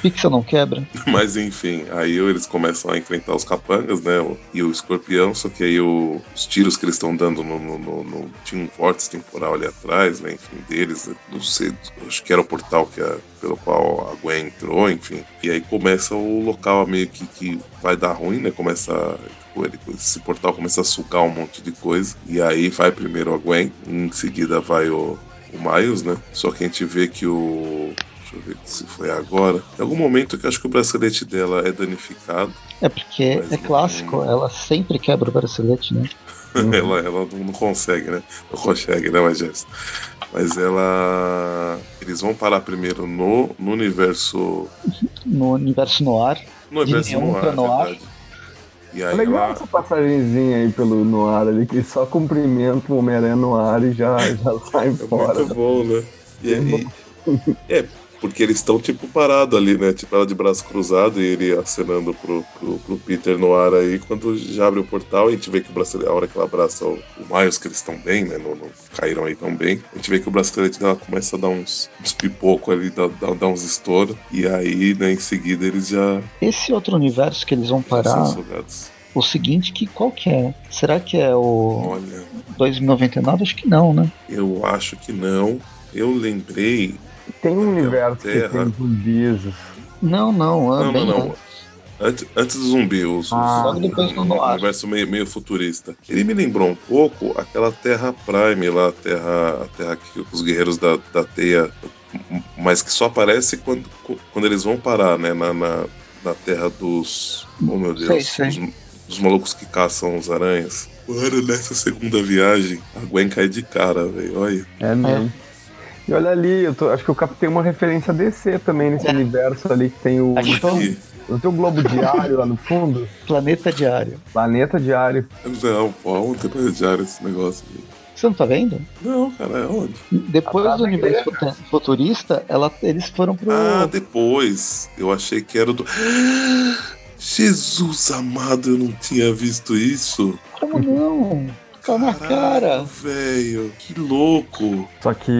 [SPEAKER 4] Pixel não quebra. [LAUGHS]
[SPEAKER 3] Mas enfim, aí eles começam a enfrentar os capangas, né? E o escorpião, só que aí o, os tiros que eles estão dando no, no, no, no, Tinha um vórtice temporal ali atrás, né? Enfim, deles, né, não sei, acho que era o portal que a, pelo qual a Gwen entrou, enfim. E aí começa o local meio que, que vai dar ruim, né? Começa tipo, ele, esse portal começa a sugar um monte de coisa. E aí vai primeiro a Gwen, em seguida vai o, o Miles, né? Só que a gente vê que o. Deixa eu ver se foi agora. Em algum momento que acho que o bracelete dela é danificado.
[SPEAKER 4] É porque é clássico, não... ela sempre quebra o bracelete, né? [LAUGHS]
[SPEAKER 3] ela, ela não consegue, né? Não consegue, né, Majest? Mas ela. Eles vão parar primeiro no, no universo.
[SPEAKER 4] No universo no ar.
[SPEAKER 3] No universo ar, no ar.
[SPEAKER 5] E aí é legal ela... essa passagemzinha aí pelo Noir ali, que só cumprimenta o Homem-Aranha no ar e já, já [LAUGHS] sai é fora.
[SPEAKER 3] Muito bom, né? E, e, é, porque eles estão, tipo, parados ali, né? Tipo, ela de braço cruzado e ele acenando pro, pro, pro, Peter no ar aí. Quando já abre o portal, a gente vê que o bracelete, a hora que ela abraça o, o Miles, que eles estão bem, né? Não, não, caíram aí tão bem. A gente vê que o bracelete dela começa a dar uns, uns pipocos ali, dar, dar, dar uns estouros. E aí, né, em seguida, eles já.
[SPEAKER 4] Esse outro universo que eles vão parar. O seguinte, que qual que é? Será que é o Olha, 2099? Acho que não, né?
[SPEAKER 3] Eu acho que não. Eu lembrei
[SPEAKER 5] tem um universo Terra. que tem zumbis.
[SPEAKER 4] Não, não, é não, não, não.
[SPEAKER 3] Antes, antes do zumbi, os,
[SPEAKER 5] Ah,
[SPEAKER 4] Logo depois do
[SPEAKER 3] um
[SPEAKER 4] Noir.
[SPEAKER 3] universo meio, meio futurista. Ele me lembrou um pouco aquela Terra Prime lá, a Terra, a terra que os guerreiros da, da teia, mas que só aparece quando, quando eles vão parar, né? Na, na, na Terra dos. Oh meu Deus.
[SPEAKER 4] Sei, sei.
[SPEAKER 3] Dos, dos malucos que caçam os aranhas. Mano, nessa segunda viagem, a Gwen cai de cara, velho. Olha.
[SPEAKER 5] É mesmo. E olha ali, eu tô- acho que eu captei uma referência a DC também nesse
[SPEAKER 4] É.
[SPEAKER 5] universo ali que tem o.
[SPEAKER 3] Aqui.
[SPEAKER 5] Não tem o Globo Diário lá no fundo? [LAUGHS]
[SPEAKER 4] Planeta Diário.
[SPEAKER 5] Planeta Diário.
[SPEAKER 3] Não, pô, ontem pra diário esse negócio. aqui.
[SPEAKER 4] Você não tá vendo?
[SPEAKER 3] Não, cara, é onde?
[SPEAKER 4] Depois
[SPEAKER 5] Ah,
[SPEAKER 4] do universo futu- futurista, ela, eles foram pro.
[SPEAKER 3] Ah, depois. Eu achei que era do. [GASPS] Jesus amado, eu não tinha visto isso.
[SPEAKER 4] Como não? Tá na cara.
[SPEAKER 3] Velho, que louco.
[SPEAKER 5] Só que.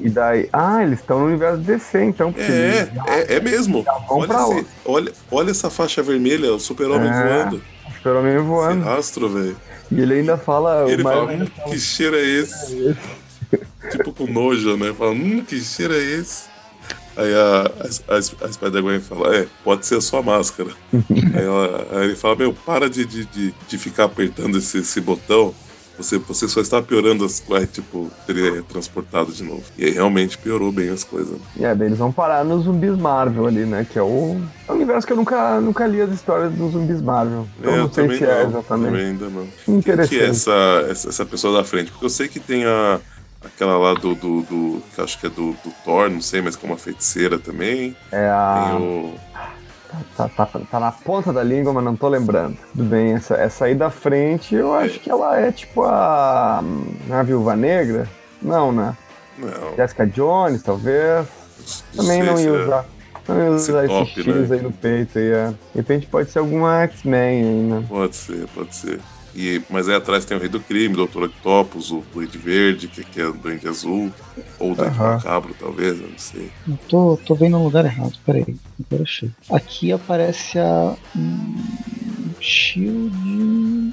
[SPEAKER 5] E daí. Ah, eles estão no universo DC, então.
[SPEAKER 3] É,
[SPEAKER 5] eles já
[SPEAKER 3] é, é mesmo.
[SPEAKER 5] vão
[SPEAKER 3] Olha, esse- olha, olha essa faixa vermelha, o super-homem
[SPEAKER 5] É.
[SPEAKER 3] voando.
[SPEAKER 5] Super-Homem
[SPEAKER 3] Esse
[SPEAKER 5] voando.
[SPEAKER 3] rastro, velho.
[SPEAKER 5] E ele ainda fala.
[SPEAKER 3] Ele
[SPEAKER 5] o
[SPEAKER 3] fala, hum, que cheiro é esse? tipo com nojo, né? Fala, hum, que cheiro é esse? Aí a, a, a, a Spider-Gwen fala, é, pode ser a sua máscara. [LAUGHS] aí, ela- aí ele fala, meu, para de, de, de, de ficar apertando esse, esse botão. Você, você só está piorando as coisas, tipo, teria transportado de novo. E aí realmente piorou bem as coisas.
[SPEAKER 5] É, daí eles vão parar nos zumbis Marvel ali, né? Que é o, é um universo que eu nunca, nunca li as histórias dos zumbis Marvel. Então
[SPEAKER 3] É,
[SPEAKER 5] não sei se é exatamente.
[SPEAKER 3] Também ainda não. Quem
[SPEAKER 5] Interessante.
[SPEAKER 3] que é essa, essa, essa pessoa da frente? Porque eu sei que tem a, aquela lá do, do, do- que eu acho que é do, do Thor, não sei, mas que é uma feiticeira também.
[SPEAKER 5] É a.
[SPEAKER 3] Tem o.
[SPEAKER 5] Tá, tá, tá na ponta da língua, mas não tô lembrando. Tudo bem, essa, essa aí da frente, eu acho que ela é tipo a. A Viúva Negra? Não, né?
[SPEAKER 3] Não.
[SPEAKER 5] Jessica Jones, talvez. Também não ia
[SPEAKER 3] é-
[SPEAKER 5] usar. Não ia usar esse X
[SPEAKER 3] né?
[SPEAKER 5] aí no peito aí. é. De repente pode ser alguma X-Men aí, né?
[SPEAKER 3] Pode ser, pode ser. E, mas aí atrás tem o Rei do Crime, o Dr. Octopus, o Duende Verde, que, que é o Duende Azul, ou o Duende
[SPEAKER 5] Aham.
[SPEAKER 3] Macabro, talvez, eu não sei.
[SPEAKER 4] Eu tô, tô vendo no lugar errado, peraí. Agora achei. Aqui aparece a. Hum, Shield.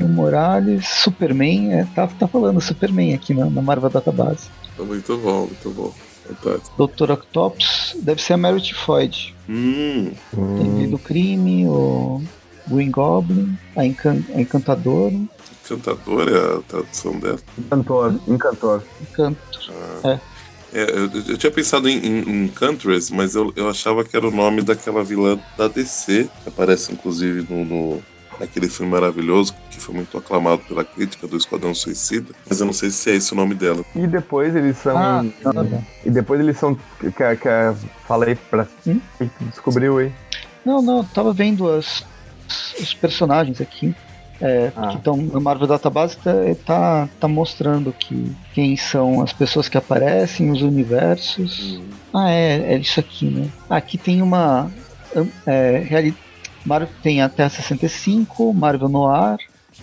[SPEAKER 4] O Morales. Superman. É, tá, tá falando Superman aqui na, na Marvel Database.
[SPEAKER 3] Muito bom, muito bom. Fantástico.
[SPEAKER 4] Dr. Octopus deve ser a Merit Floyd.
[SPEAKER 3] Hum,
[SPEAKER 4] Tem Rei do Crime, o Green Goblin, a, Encan a Encantadora,
[SPEAKER 3] Encantador é a tradução dela.
[SPEAKER 5] Encantor, Encantor.
[SPEAKER 4] Encanto.
[SPEAKER 3] É, eu, eu tinha pensado em, em, em Huntress, mas eu, eu achava que era o nome daquela vilã da DC, que aparece inclusive no, no- naquele filme maravilhoso, que foi muito aclamado pela crítica do Esquadrão Suicida, mas eu não sei se é esse o nome dela.
[SPEAKER 5] E depois eles são.
[SPEAKER 4] Ah, não.
[SPEAKER 5] E depois eles são. Que, que, falei pra.
[SPEAKER 4] Hum?
[SPEAKER 5] que descobriu aí.
[SPEAKER 4] Não, não, eu tava vendo as, os personagens aqui. É,
[SPEAKER 5] Ah.
[SPEAKER 4] que estão no Marvel Database tá, tá, tá mostrando que quem são as pessoas que aparecem, os universos. Ah, é, é isso aqui, né? Aqui tem uma. É, reali- Marvel tem a Terra 65, Marvel Noir,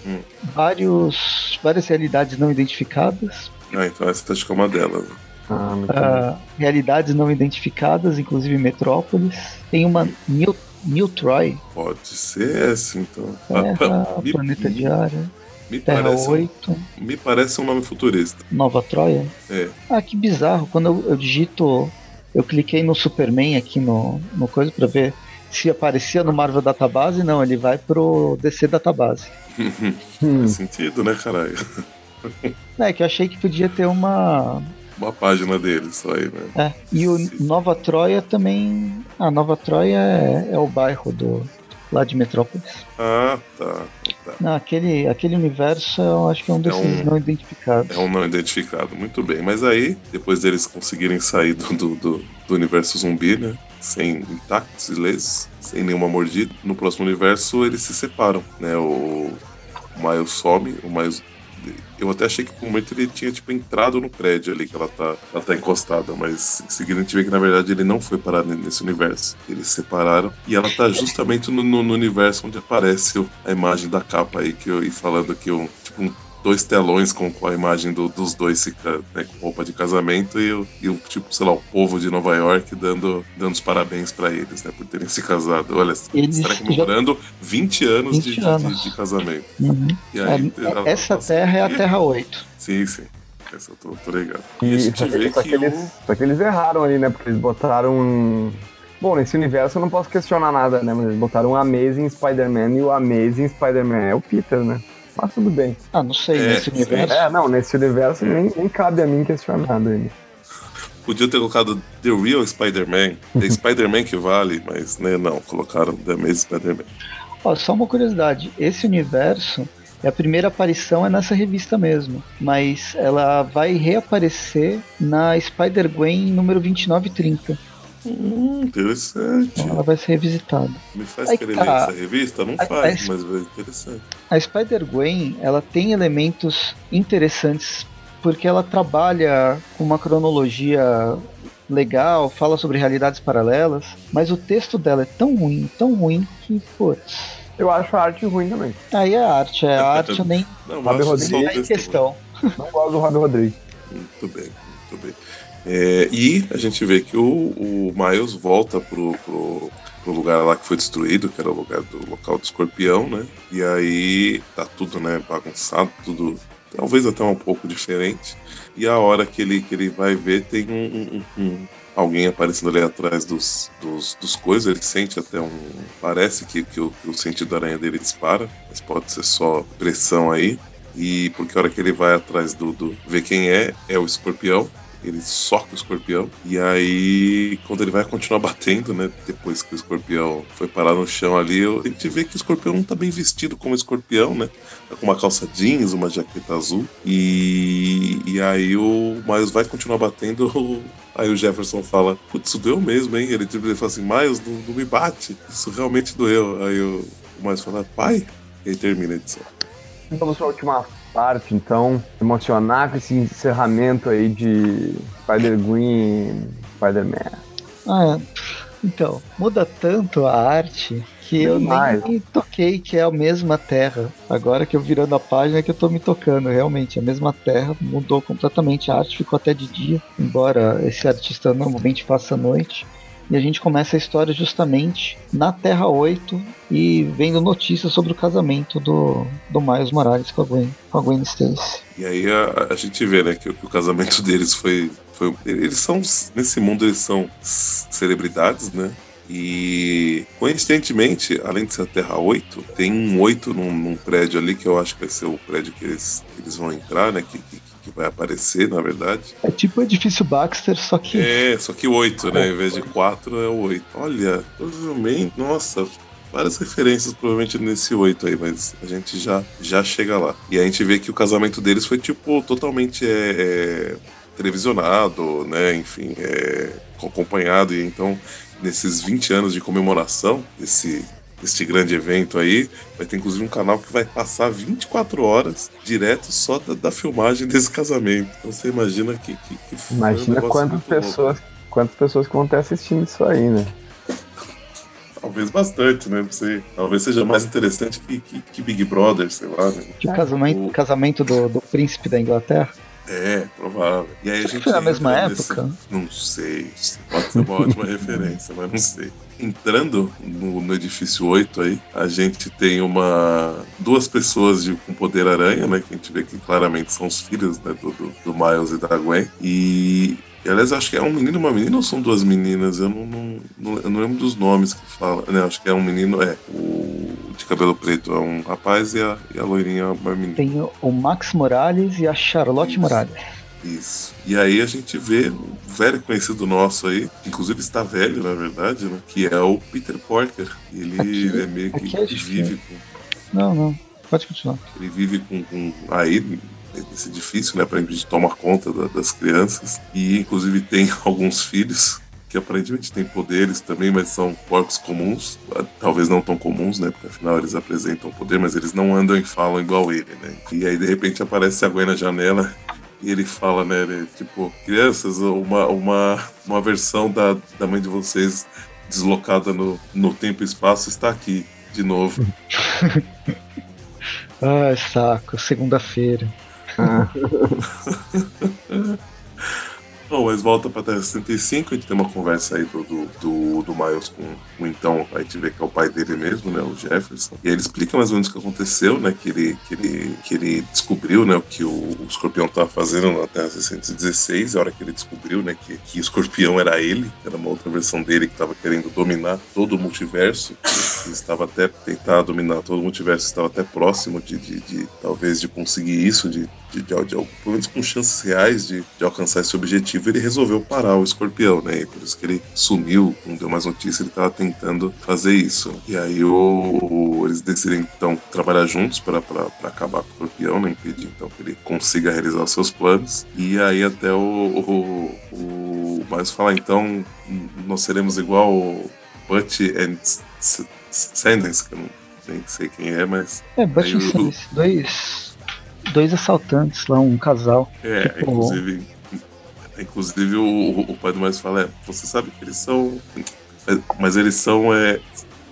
[SPEAKER 3] Hum.
[SPEAKER 4] vários, várias realidades não identificadas,
[SPEAKER 3] Ah, então essa que é uma delas. né?
[SPEAKER 5] Ah,
[SPEAKER 4] ah, realidades não identificadas, inclusive Metrópolis. Tem uma New, New Troy,
[SPEAKER 3] Pode ser essa, então.
[SPEAKER 4] Terra, [LAUGHS]
[SPEAKER 3] me,
[SPEAKER 4] Planeta Diário,
[SPEAKER 3] me
[SPEAKER 4] Terra
[SPEAKER 3] parece, um-
[SPEAKER 4] 8,
[SPEAKER 3] me parece um nome futurista.
[SPEAKER 4] Nova Troia.
[SPEAKER 3] É.
[SPEAKER 4] Ah, que bizarro. Quando eu, eu digito, eu cliquei no Superman aqui no, no coisa pra ver se aparecia no Marvel Database. Não, ele vai pro DC Database.
[SPEAKER 5] Hum. [LAUGHS]
[SPEAKER 3] Faz sentido, né, caralho?
[SPEAKER 4] É, que eu achei que podia ter uma.
[SPEAKER 3] Uma página dele só aí, né?
[SPEAKER 4] É, e o Nova Troia também. A Nova Troia é, é o bairro do lá de Metrópolis.
[SPEAKER 3] Ah, tá. tá.
[SPEAKER 4] Não, aquele, aquele universo eu acho que é um desses
[SPEAKER 3] um-
[SPEAKER 4] não identificados.
[SPEAKER 3] É um não identificado, muito bem. Mas aí, depois deles conseguirem sair do, do, do- do universo zumbi, né? Sem intactos, ilesos, sem nenhuma mordida, no próximo universo eles se separam, né? O, o Miles some, o Miles. Eu até achei que por um momento ele tinha tipo entrado no prédio ali que ela tá, ela tá encostada, mas em seguida a gente vê que na verdade ele não foi parar nesse universo. Eles se separaram e ela tá justamente no, no- no universo onde aparece a imagem da capa aí, que eu ia falando que um, tipo um dois telões com, com a imagem do- dos dois se né, com roupa de casamento e, o- e o tipo, sei lá, o povo de Nova York dando, dando os parabéns pra eles, né, por terem se casado. Olha,
[SPEAKER 4] Eles
[SPEAKER 3] estarem comemorando 20 anos,
[SPEAKER 4] 20
[SPEAKER 3] de,
[SPEAKER 4] anos.
[SPEAKER 3] de- de casamento.
[SPEAKER 4] Uhum.
[SPEAKER 3] E aí,
[SPEAKER 4] É,
[SPEAKER 3] ela-
[SPEAKER 4] essa
[SPEAKER 3] ela-
[SPEAKER 4] terra é a Terra 8.
[SPEAKER 3] Sim, sim. Essa eu tô, tô ligado. E
[SPEAKER 5] E, só, que, só
[SPEAKER 3] que
[SPEAKER 5] eles,
[SPEAKER 3] o.
[SPEAKER 5] só que eles erraram ali, né? Porque eles botaram Bom, nesse universo eu não posso questionar nada, né? Mas eles botaram o Amazing Spider-Man e o Amazing Spider-Man é o Peter, né? Mas tudo bem.
[SPEAKER 4] Ah, não sei, é, nesse universo.
[SPEAKER 5] É, não, nesse universo nem, nem cabe a mim questionar ainda.
[SPEAKER 3] Podia ter colocado The Real Spider-Man. É [LAUGHS] Spider-Man que vale, mas né, não, colocaram The Amazing Spider-Man.
[SPEAKER 4] Ó, só uma curiosidade, esse universo a primeira aparição é nessa revista mesmo, mas ela vai reaparecer na Spider-Gwen número 2930.
[SPEAKER 3] Hum, interessante.
[SPEAKER 4] Então ela vai ser revisitada.
[SPEAKER 3] Me faz Aí querer tá. ler essa revista? Não a, faz, a, mas é interessante.
[SPEAKER 4] A Spider-Gwen, ela tem elementos interessantes porque ela trabalha com uma cronologia legal, fala sobre realidades paralelas, mas o texto dela é tão ruim, tão ruim que, putz,
[SPEAKER 5] eu acho a arte ruim também.
[SPEAKER 4] Aí é arte, é a [LAUGHS] arte nem.
[SPEAKER 3] Não, Rob Rodrigues
[SPEAKER 4] é em questão.
[SPEAKER 5] Não gosto do Rob Rodrigues.
[SPEAKER 3] Muito bem, muito bem. É, e a gente vê que o, o Miles volta pro, pro, pro, lugar lá que foi destruído, que era o lugar do local do escorpião, né? E aí tá tudo, né, bagunçado, tudo talvez até um pouco diferente. E a hora que ele, que ele vai ver, tem um, um, um alguém aparecendo ali atrás dos, dos, dos coisas, ele sente até um. Parece que, que, o, que o sentido da aranha dele dispara, mas pode ser só pressão aí. E porque a hora que ele vai atrás do, do ver quem é, é o escorpião ele soca o escorpião. E aí, quando ele vai continuar batendo, né? Depois que o escorpião foi parar no chão ali, a gente vê que o escorpião não tá bem vestido como escorpião, né? Tá com uma calça jeans, uma jaqueta azul. E, e aí o Miles vai continuar batendo. [LAUGHS] Aí o Jefferson fala, putz, isso doeu mesmo, hein? Ele, tipo, ele fala assim, Miles, não, não me bate. Isso realmente doeu. Aí o, Miles fala, pai? E aí termina a edição.
[SPEAKER 5] Vamos para a última parte, então, emocionar com esse encerramento aí de Spider-Gwen Spider-Man.
[SPEAKER 4] Ah, então, muda tanto a arte que eu mais. nem toquei que é a mesma terra. Agora que eu virando a página que eu tô me tocando, realmente, a mesma terra mudou completamente. A arte ficou até de dia, embora esse artista normalmente faça noite. E a gente começa a história justamente na Terra 8 e vendo notícias sobre o casamento do, do Miles Morales com a Gwen, com a Gwen Stacy.
[SPEAKER 3] E aí a, a gente vê, né, que, que, o casamento deles foi, foi. Eles são. Nesse mundo eles são celebridades, né? E coincidentemente, além de ser a Terra 8, tem um 8 num, num, prédio ali que eu acho que vai ser o prédio que eles, que eles vão entrar, né? Que, que, vai aparecer, na verdade.
[SPEAKER 4] É tipo o edifício Baxter, só que.
[SPEAKER 3] É, só que oito, né? Em vez de quatro, é o oito. Olha, provavelmente, nossa, várias referências provavelmente nesse oito aí, mas a gente já, já chega lá. E a gente vê que o casamento deles foi, tipo, totalmente é, é, televisionado, né? Enfim, é, acompanhado. E então, nesses 20 anos de comemoração desse este grande evento aí. Vai ter inclusive um canal que vai passar 24 horas direto só da, da filmagem desse casamento. Então você imagina que. que, que
[SPEAKER 5] imagina um quantas pessoas, quantas pessoas que vão estar assistindo isso aí, né?
[SPEAKER 3] Talvez bastante, né? Você, talvez seja mais interessante que, que, que Big Brother, sei lá. Né?
[SPEAKER 4] Que o casamento, o... casamento do, do príncipe da Inglaterra?
[SPEAKER 3] É, provável. E aí a gente
[SPEAKER 4] foi na mesma época?
[SPEAKER 3] Nesse... Não sei. Pode ser uma [LAUGHS] ótima referência, mas não sei entrando no, no, edifício 8 aí, a gente tem uma duas pessoas de, com poder aranha, né? Que a gente vê que claramente são os filhos né, do, do, do Miles e da Gwen. E, e, aliás, acho que é um menino e uma menina ou são duas meninas? Eu não, não, não, eu não lembro dos nomes que fala. Né, acho que é um menino, é. O de cabelo preto é um rapaz e a, e a loirinha é uma menina.
[SPEAKER 4] Tem o Max Morales e a Charlotte Isso. Morales.
[SPEAKER 3] Isso. E aí a gente vê um velho conhecido nosso aí, que inclusive está velho, na verdade, né? Que é o Peter Porker. Ele aqui, é meio que, é vive com.
[SPEAKER 4] Não, não. Pode continuar.
[SPEAKER 3] Ele vive com, com aí nesse edifício, né? Gente tomar conta da, das crianças. E inclusive tem [LAUGHS] alguns filhos que aparentemente têm poderes também, mas são porcos comuns, talvez não tão comuns, né? Porque afinal eles apresentam poder, mas eles não andam e falam igual ele, né? E aí de repente aparece a Gwen na janela e ele fala, né, ele, tipo, crianças, uma, uma, uma versão da, da mãe de vocês deslocada no, no tempo e espaço está aqui, de novo. [LAUGHS]
[SPEAKER 4] Ai, saco, segunda-feira. [LAUGHS]
[SPEAKER 3] Bom, mas volta pra Terra 65, a gente tem uma conversa aí do, do, do, do Miles com, com então, a gente vê que é o pai dele mesmo, né, o Jefferson. E aí ele explica mais ou menos o que aconteceu, né, que ele, que ele, que ele descobriu, né, o que o, o escorpião tava fazendo na Terra 616, a hora que ele descobriu, né, que, que o escorpião era ele, era uma outra versão dele que tava querendo dominar todo o multiverso, estava até tentar dominar todo o multiverso, estava até próximo de, de, de talvez de conseguir isso, de de, de, de, pelo menos com chances reais de, de alcançar esse objetivo, ele resolveu parar o escorpião, né? E por isso que ele sumiu, não deu mais notícia, ele estava tentando fazer isso. E aí o, o, eles decidem então trabalhar juntos para acabar com o escorpião, né? Impedir então que ele consiga realizar os seus planos. E aí até o, o, o Miles falar, então, nós seremos igual Butch and Sanders, que eu não nem sei quem é, mas.
[SPEAKER 4] É, Butch and Sanders, dois dois assaltantes lá, um casal.
[SPEAKER 3] É, inclusive, inclusive o, o pai do mais fala, é, você sabe que eles são. Mas eles são é,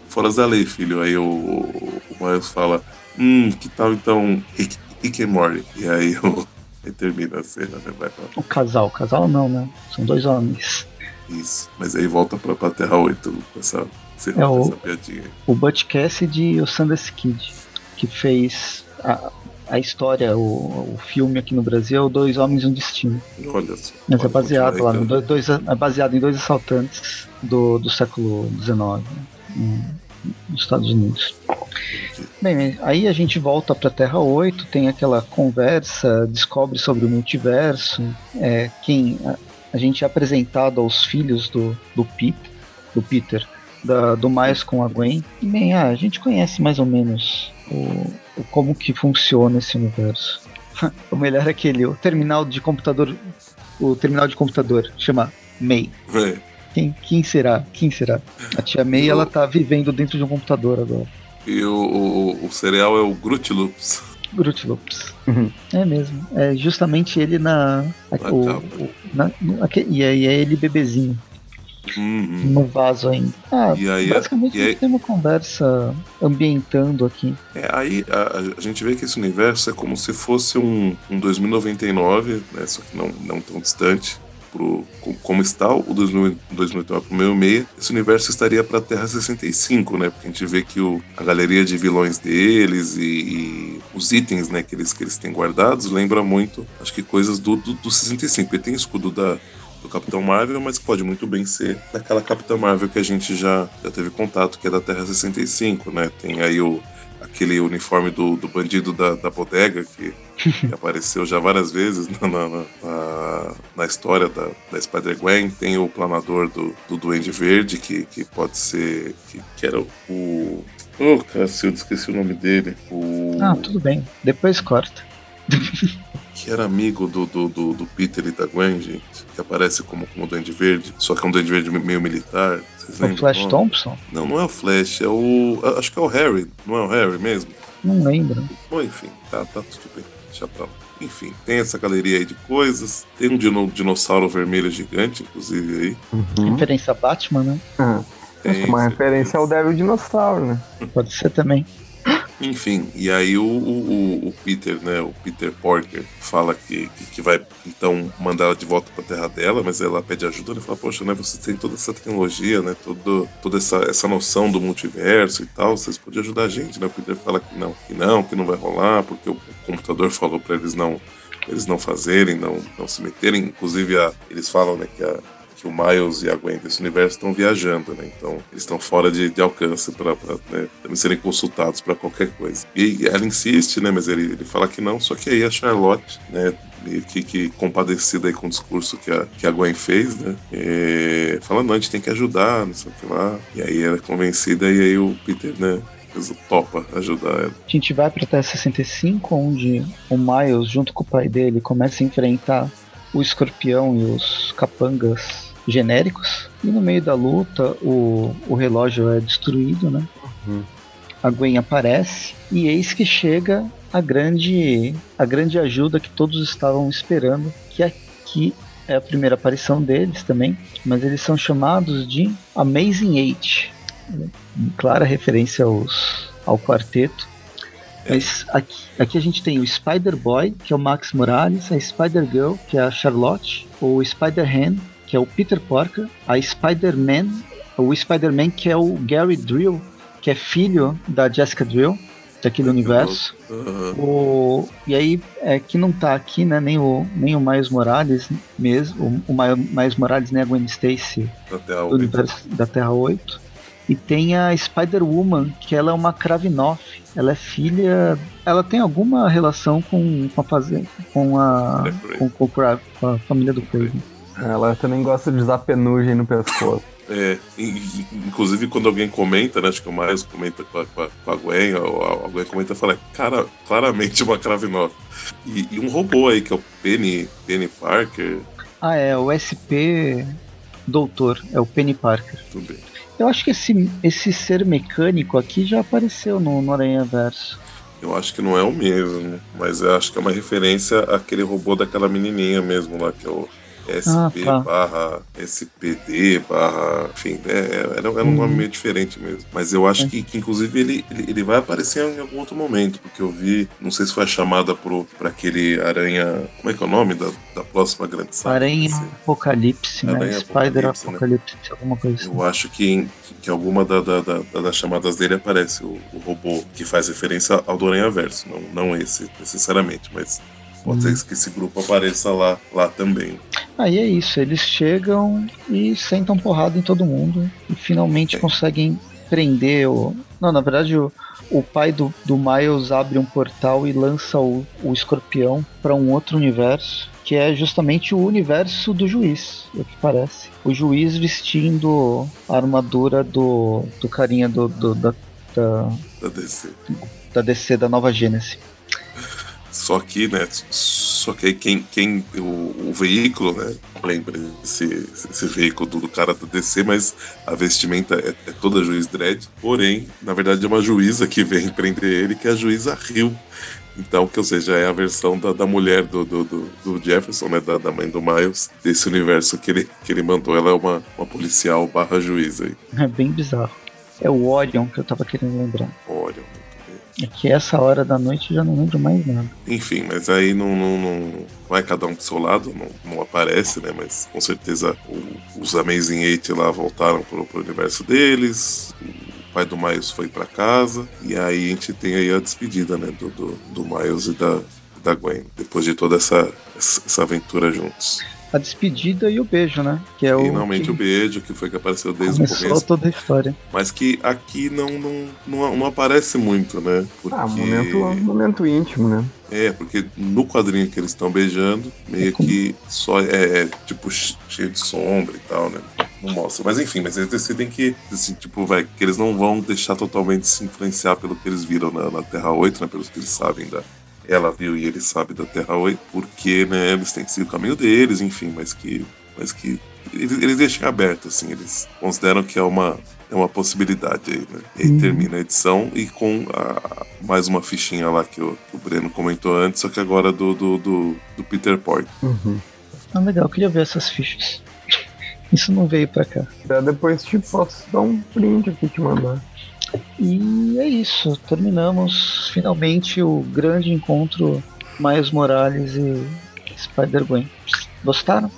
[SPEAKER 3] fora da lei, filho. Aí o, o Miles fala, hum, que tal então Rick, Rick e Morty? E aí, o, aí termina a cena, né? Vai
[SPEAKER 4] O casal, casal não, né? São dois homens.
[SPEAKER 3] Isso, mas aí volta pra, pra Terra 8 com essa,
[SPEAKER 4] é o, essa piadinha. O Butch Cassidy e o Sanders Kid, que fez a, a história, o, o filme aqui no Brasil é o Dois Homens e um Destino.
[SPEAKER 3] Olha só.
[SPEAKER 4] Mas é baseado lá, no dois, é baseado em dois assaltantes do, do século XIX né, nos Estados Unidos. Bem, aí a gente volta para Terra 8, tem aquela conversa, descobre sobre o multiverso, é, quem a, a gente é apresentado aos filhos do, do, Pete, do Peter, da, do Miles com a Gwen. E, bem, ah, a gente conhece mais ou menos o como que funciona esse universo. [LAUGHS] o melhor é aquele, o terminal de computador, o terminal de computador chama May.
[SPEAKER 3] É.
[SPEAKER 4] Quem, quem será? Quem será? A tia May, ela tá vivendo dentro de um computador agora.
[SPEAKER 3] E o, o, o cereal é o Groot Loops.
[SPEAKER 4] Groot Loops. Uhum. É mesmo. É justamente ele na. na o, o, na, no, aqui, e aí é ele bebezinho.
[SPEAKER 3] Uhum.
[SPEAKER 4] no vaso ainda. Ah, e aí, basicamente e aí, tem uma conversa ambientando aqui.
[SPEAKER 3] É, aí a, a, gente vê que esse universo é como se fosse um, um 2099, né, só que não, não tão distante. Pro, como está o 2099 para o meio meia, esse universo estaria para a Terra 65, né? Porque a gente vê que o, a galeria de vilões deles e, e, os itens, né, que eles, que eles têm guardados lembra muito, acho que coisas do, do, do 65. Ele tem escudo da, do Capitão Marvel, mas pode muito bem ser daquela Capitã Marvel que a gente já, já teve contato, que é da Terra 65, né? Tem aí o, aquele uniforme do, do bandido da, da bodega que, que [LAUGHS] apareceu já várias vezes na, na, na, na história da, da Spider-Gwen. Tem o planador do, do Duende Verde, que, que pode ser. que, que era o. Oh, Cacildo, esqueci o nome dele. O...
[SPEAKER 4] Ah, tudo bem. Depois corta. [LAUGHS]
[SPEAKER 3] que era amigo do, do, do, do, Peter e da Gwen, gente, que aparece como, como Duende Verde, só que é um Duende Verde meio militar.
[SPEAKER 4] Vocês é o Flash Thompson?
[SPEAKER 3] Não, não é o Flash, é o. Acho que é o Harry, não é o Harry mesmo?
[SPEAKER 4] Não lembro.
[SPEAKER 3] Bom, enfim, tá, tá tudo bem, deixa pra lá. Enfim, tem essa galeria aí de coisas. Tem um dino, dinossauro vermelho gigante, inclusive, aí.
[SPEAKER 4] Uhum. Referência a Batman, né?
[SPEAKER 5] Uhum. Tem, uma referência ao Devil Dinossauro, né?
[SPEAKER 4] Pode ser também.
[SPEAKER 3] Enfim, e aí o, o, o, Peter, né, o Peter Porker, fala que, que, que, vai então mandar ela de volta para a terra dela, mas ela pede ajuda, ele fala, poxa, né, você tem toda essa tecnologia, né, todo, toda essa, essa noção do multiverso e tal, vocês podem ajudar a gente, né? O Peter fala que não, que não, que não vai rolar, porque o computador falou para eles não eles não fazerem, não, não se meterem. Inclusive, a, eles falam né, que a, que o Miles e a Gwen desse universo estão viajando, né? Então eles estão fora de, de alcance para né, serem consultados para qualquer coisa. E ela insiste, né? Mas ele, ele fala que não. Só que aí a Charlotte, né? Que, que compadecida aí com o discurso que a, que a Gwen fez, né? É, falando, não, a gente tem que ajudar, não sei o que lá. E aí ela é convencida e aí o Peter, né? topa ajudar ela.
[SPEAKER 4] A gente vai para Terra 65, onde o Miles, junto com o pai dele, começa a enfrentar o escorpião e os capangas genéricos. E no meio da luta, o, o relógio é destruído, né? Uhum. A Gwen aparece e eis que chega a grande, a grande ajuda que todos estavam esperando, que aqui é a primeira aparição deles também, mas eles são chamados de Amazing Eight. Clara referência aos, ao quarteto. Mas aqui, aqui a gente tem o Spider-Boy, que é o Max Morales, a Spider-Girl, que é a Charlotte, o Spider-Han, que é o Peter Porker, a Spider-Man, o Spider-Man, que é o Gary Drill, que é filho da Jessica Drill, daquele universo. Uhum. O, e aí, é que não tá aqui, né? Nem o, nem o Miles Morales mesmo, o, o Miles Morales nem a Gwen Stacy do universo da Terra 8. E tem a Spider-Woman, que ela é uma Kravinoff. Ela é filha. Ela tem alguma relação com, com a fazenda. Com a. Com, com, com a família do Craven.
[SPEAKER 5] Ela também gosta de usar penugem no pescoço.
[SPEAKER 3] É, inclusive quando alguém comenta, né, acho que o Miles comenta com a, com a Gwen, ou a Gwen comenta e fala, cara, claramente uma Kravinoff. E, e, um robô aí, que é o Penny, Penny Parker.
[SPEAKER 4] Ah, é, o SP Doutor, é o Penny Parker. Tudo bem. Eu acho que esse, esse ser mecânico aqui já apareceu no, no Aranha Verso.
[SPEAKER 3] Eu acho que não é o mesmo, mas eu acho que é uma referência àquele robô daquela menininha mesmo lá, que é o SP ah, tá. barra SPD barra. Enfim, é, era, era um nome uhum. meio diferente mesmo. Mas eu acho é. que, que inclusive, ele, ele, ele, vai aparecer em algum outro momento, porque eu vi, não sei se foi a chamada para aquele Aranha. Como é que é o nome da, da próxima grande
[SPEAKER 4] saga? Aranha Apocalipse, né? Aranha Spider Apocalipse, Apocalipse né? alguma coisa assim.
[SPEAKER 3] Eu acho que, que alguma da, da, da, das chamadas dele aparece o, o, robô que faz referência ao do Aranha Verso, não, não esse necessariamente, mas Pode ser que esse grupo apareça lá, lá também.
[SPEAKER 4] Aí é isso, eles chegam e sentam porrada em todo mundo e finalmente é. conseguem prender o. Não, na verdade, o, o pai do, do Miles abre um portal e lança o, o escorpião para um outro universo, que é justamente o universo do juiz, é o que parece. O juiz vestindo a armadura do, do carinha do, do da, da,
[SPEAKER 3] da DC.
[SPEAKER 4] Da DC, da nova Gênesis.
[SPEAKER 3] Só que, né, só que aí quem, quem o, o veículo, né, lembra esse, esse veículo do, do, cara da DC, mas a vestimenta é, é, toda juiz dread, porém, na verdade é uma juíza que vem [LAUGHS] prender ele, que é a juíza Rio. Então, que ou seja, é a versão da, da mulher do, do, do, do Jefferson, né, da, da, mãe do Miles, desse universo que ele, que ele mandou. Ela é uma, uma policial barra juíza aí. [LAUGHS]
[SPEAKER 4] É bem bizarro. É o Orion que eu tava querendo lembrar.
[SPEAKER 3] Orion.
[SPEAKER 4] É que essa hora da noite eu já não lembro mais nada.
[SPEAKER 3] Enfim, mas aí não, não, não vai cada um pro seu lado, não, não aparece, né? Mas com certeza o, os Amazing Eight lá voltaram pro, pro universo deles. O pai do Miles foi para casa. E aí a gente tem aí a despedida, né? Do, do, do Miles e da, da Gwen. Depois de toda essa, essa aventura juntos
[SPEAKER 4] a despedida e o beijo, né?
[SPEAKER 3] Que é Finalmente o, que... o beijo, que foi que apareceu desde Começou o começo.
[SPEAKER 4] toda a história.
[SPEAKER 3] Mas que aqui não, não, não, não aparece muito, né?
[SPEAKER 5] Porque... Ah, momento, momento íntimo, né?
[SPEAKER 3] É, porque no quadrinho que eles estão beijando, meio é que só é, é, tipo cheio de sombra e tal, né? Não mostra. Mas enfim, mas eles decidem que, assim, tipo, vai, que eles não vão deixar totalmente se influenciar pelo que eles viram na, na Terra 8, né? Pelos que eles sabem da, ela viu e ele sabe da Terra 8, porque né, eles têm que seguir o caminho deles, enfim, mas que, mas que eles, eles deixam aberto, assim, eles consideram que é uma, é uma possibilidade aí, né? E aí uhum. termina a edição e com a, mais uma fichinha lá que o, que o Breno comentou antes, só que agora do, do, do, do Peter Porter.
[SPEAKER 4] Uhum. Ah, legal, eu queria ver essas fichas. [LAUGHS] Isso não veio pra cá.
[SPEAKER 5] É, depois te posso dar um print aqui te mandar.
[SPEAKER 4] E é isso, terminamos finalmente o grande encontro Miles Morales e Spider-Gwen. Gostaram?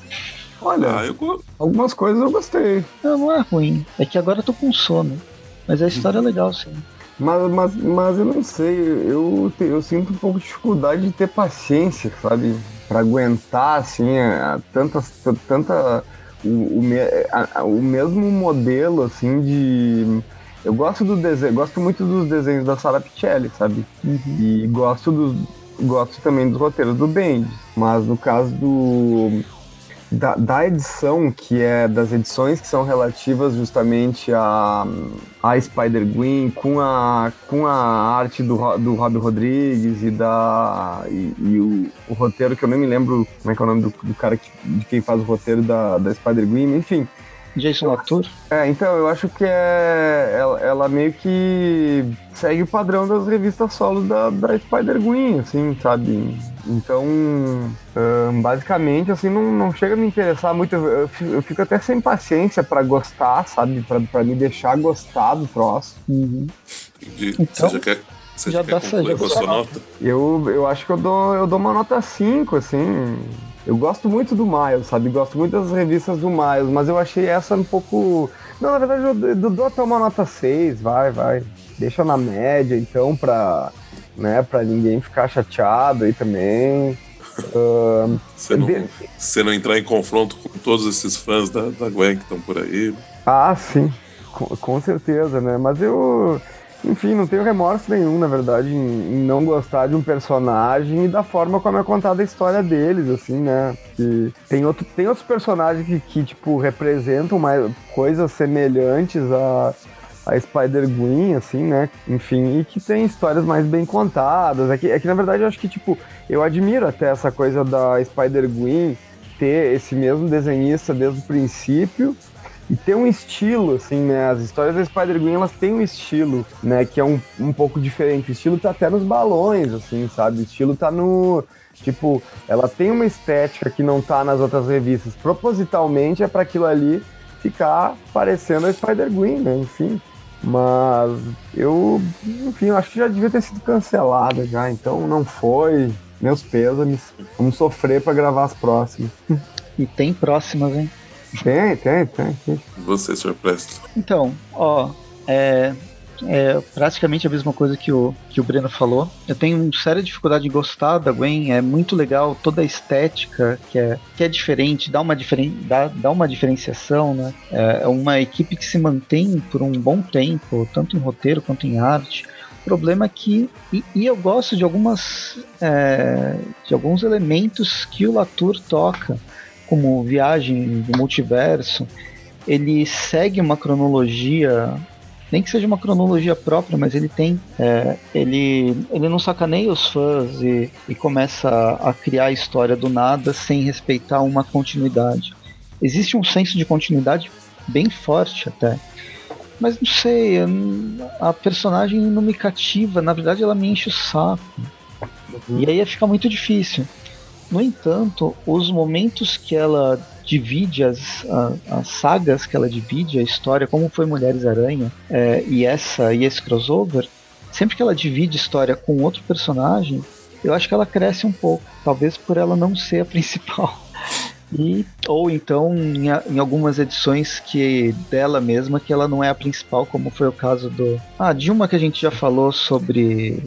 [SPEAKER 5] Olha, ah, eu... algumas coisas eu gostei.
[SPEAKER 4] Não, não é ruim. É que agora eu tô com sono. Mas a história é legal, sim.
[SPEAKER 5] Mas, mas, mas eu não sei, eu, eu sinto um pouco de dificuldade de ter paciência, sabe? Pra aguentar, assim, a, tanta, tanta o, o, a, o mesmo modelo, assim, de eu gosto do desenho, gosto muito dos desenhos da Sara Pichelli, sabe? Uhum. E gosto do, gosto também dos roteiros do Bendis. Mas no caso do da, da, edição, que é das edições que são relativas justamente a, a Spider-Gwen, com a, com a arte do, do Rob Rodrigues e, da, e, e o, o, roteiro, que eu nem me lembro como é que é o nome do, do cara que, de quem faz o roteiro da, da Spider-Gwen, enfim.
[SPEAKER 4] Jason Latour?
[SPEAKER 5] É, então, eu acho que é. Ela, ela, meio que segue o padrão das revistas solo da, da Spider-Gwen, assim, sabe? Então, basicamente, assim, não, não chega a me interessar muito. Eu, eu fico até sem paciência para gostar, sabe? Para me deixar gostar do troço.
[SPEAKER 3] Uhum. Então... Você já quer Você
[SPEAKER 4] já dá
[SPEAKER 3] concluir
[SPEAKER 4] já
[SPEAKER 3] com a sua nota?
[SPEAKER 5] Eu, eu acho que eu dou, eu dou uma nota 5, assim. Eu gosto muito do Miles, sabe? Gosto muito das revistas do Miles, mas eu achei essa um pouco. Não, na verdade, eu, dou até uma nota 6, vai, vai. Deixa na média, então, pra, né, pra ninguém ficar chateado aí também.
[SPEAKER 3] Uh, você, não, de... você não entrar em confronto com todos esses fãs da, da Gwen que estão por aí.
[SPEAKER 5] Ah, sim, com, com certeza, né? Mas eu enfim, não tenho remorso nenhum, na verdade, em, não gostar de um personagem e da forma como é contada a história deles, assim, né? Que tem, outro, tem outros personagens que, que tipo, representam mais, coisas semelhantes a, a Spider-Gwen, assim, né? Enfim, e que tem histórias mais bem contadas. É que, é que, na verdade, eu acho que, tipo, eu admiro até essa coisa da Spider-Gwen ter esse mesmo desenhista desde o princípio e tem um estilo, assim, né? As histórias da Spider-Gwen, elas têm um estilo, né? Que é um, um pouco diferente. O estilo tá até nos balões, assim, sabe? O estilo tá no... Tipo, ela tem uma estética que não tá nas outras revistas. Propositalmente é para aquilo ali ficar parecendo a Spider-Gwen, né? Enfim. Mas eu, enfim, eu acho que já devia ter sido cancelada já, então não foi. Meus pêsames. Vamos sofrer para gravar as próximas.
[SPEAKER 4] E tem próximas, hein?
[SPEAKER 5] Tem, tem, tem.
[SPEAKER 3] Você, Sr. Presto.
[SPEAKER 4] Então, ó, é, é praticamente a mesma coisa que o, que o Breno falou. Eu tenho séria dificuldade em gostar da Gwen, é muito legal toda a estética que é, que é diferente, dá uma, diferen, dá, dá uma diferenciação, né? É, é uma equipe que se mantém por um bom tempo, tanto em roteiro quanto em arte. O problema é que. E, e eu gosto de algumas. É, de alguns elementos que o Latour toca como Viagem do Multiverso, ele segue uma cronologia, nem que seja uma cronologia própria, mas ele tem. É, ele, ele não sacaneia os fãs e, e começa a, a criar a história do nada sem respeitar uma continuidade. Existe um senso de continuidade bem forte até. Mas não sei, a personagem não me cativa, na verdade ela me enche o saco. Uhum. E aí fica muito difícil. No entanto, os momentos que ela divide as, as sagas que ela divide, a história, como foi Mulheres Aranha é, e essa e esse crossover, sempre que ela divide história com outro personagem, eu acho que ela cresce um pouco, talvez por ela não ser a [LAUGHS] principal. E, ou então em, em, algumas edições que dela mesma que ela não é a principal, como foi o caso do. Ah, de uma que a gente já falou sobre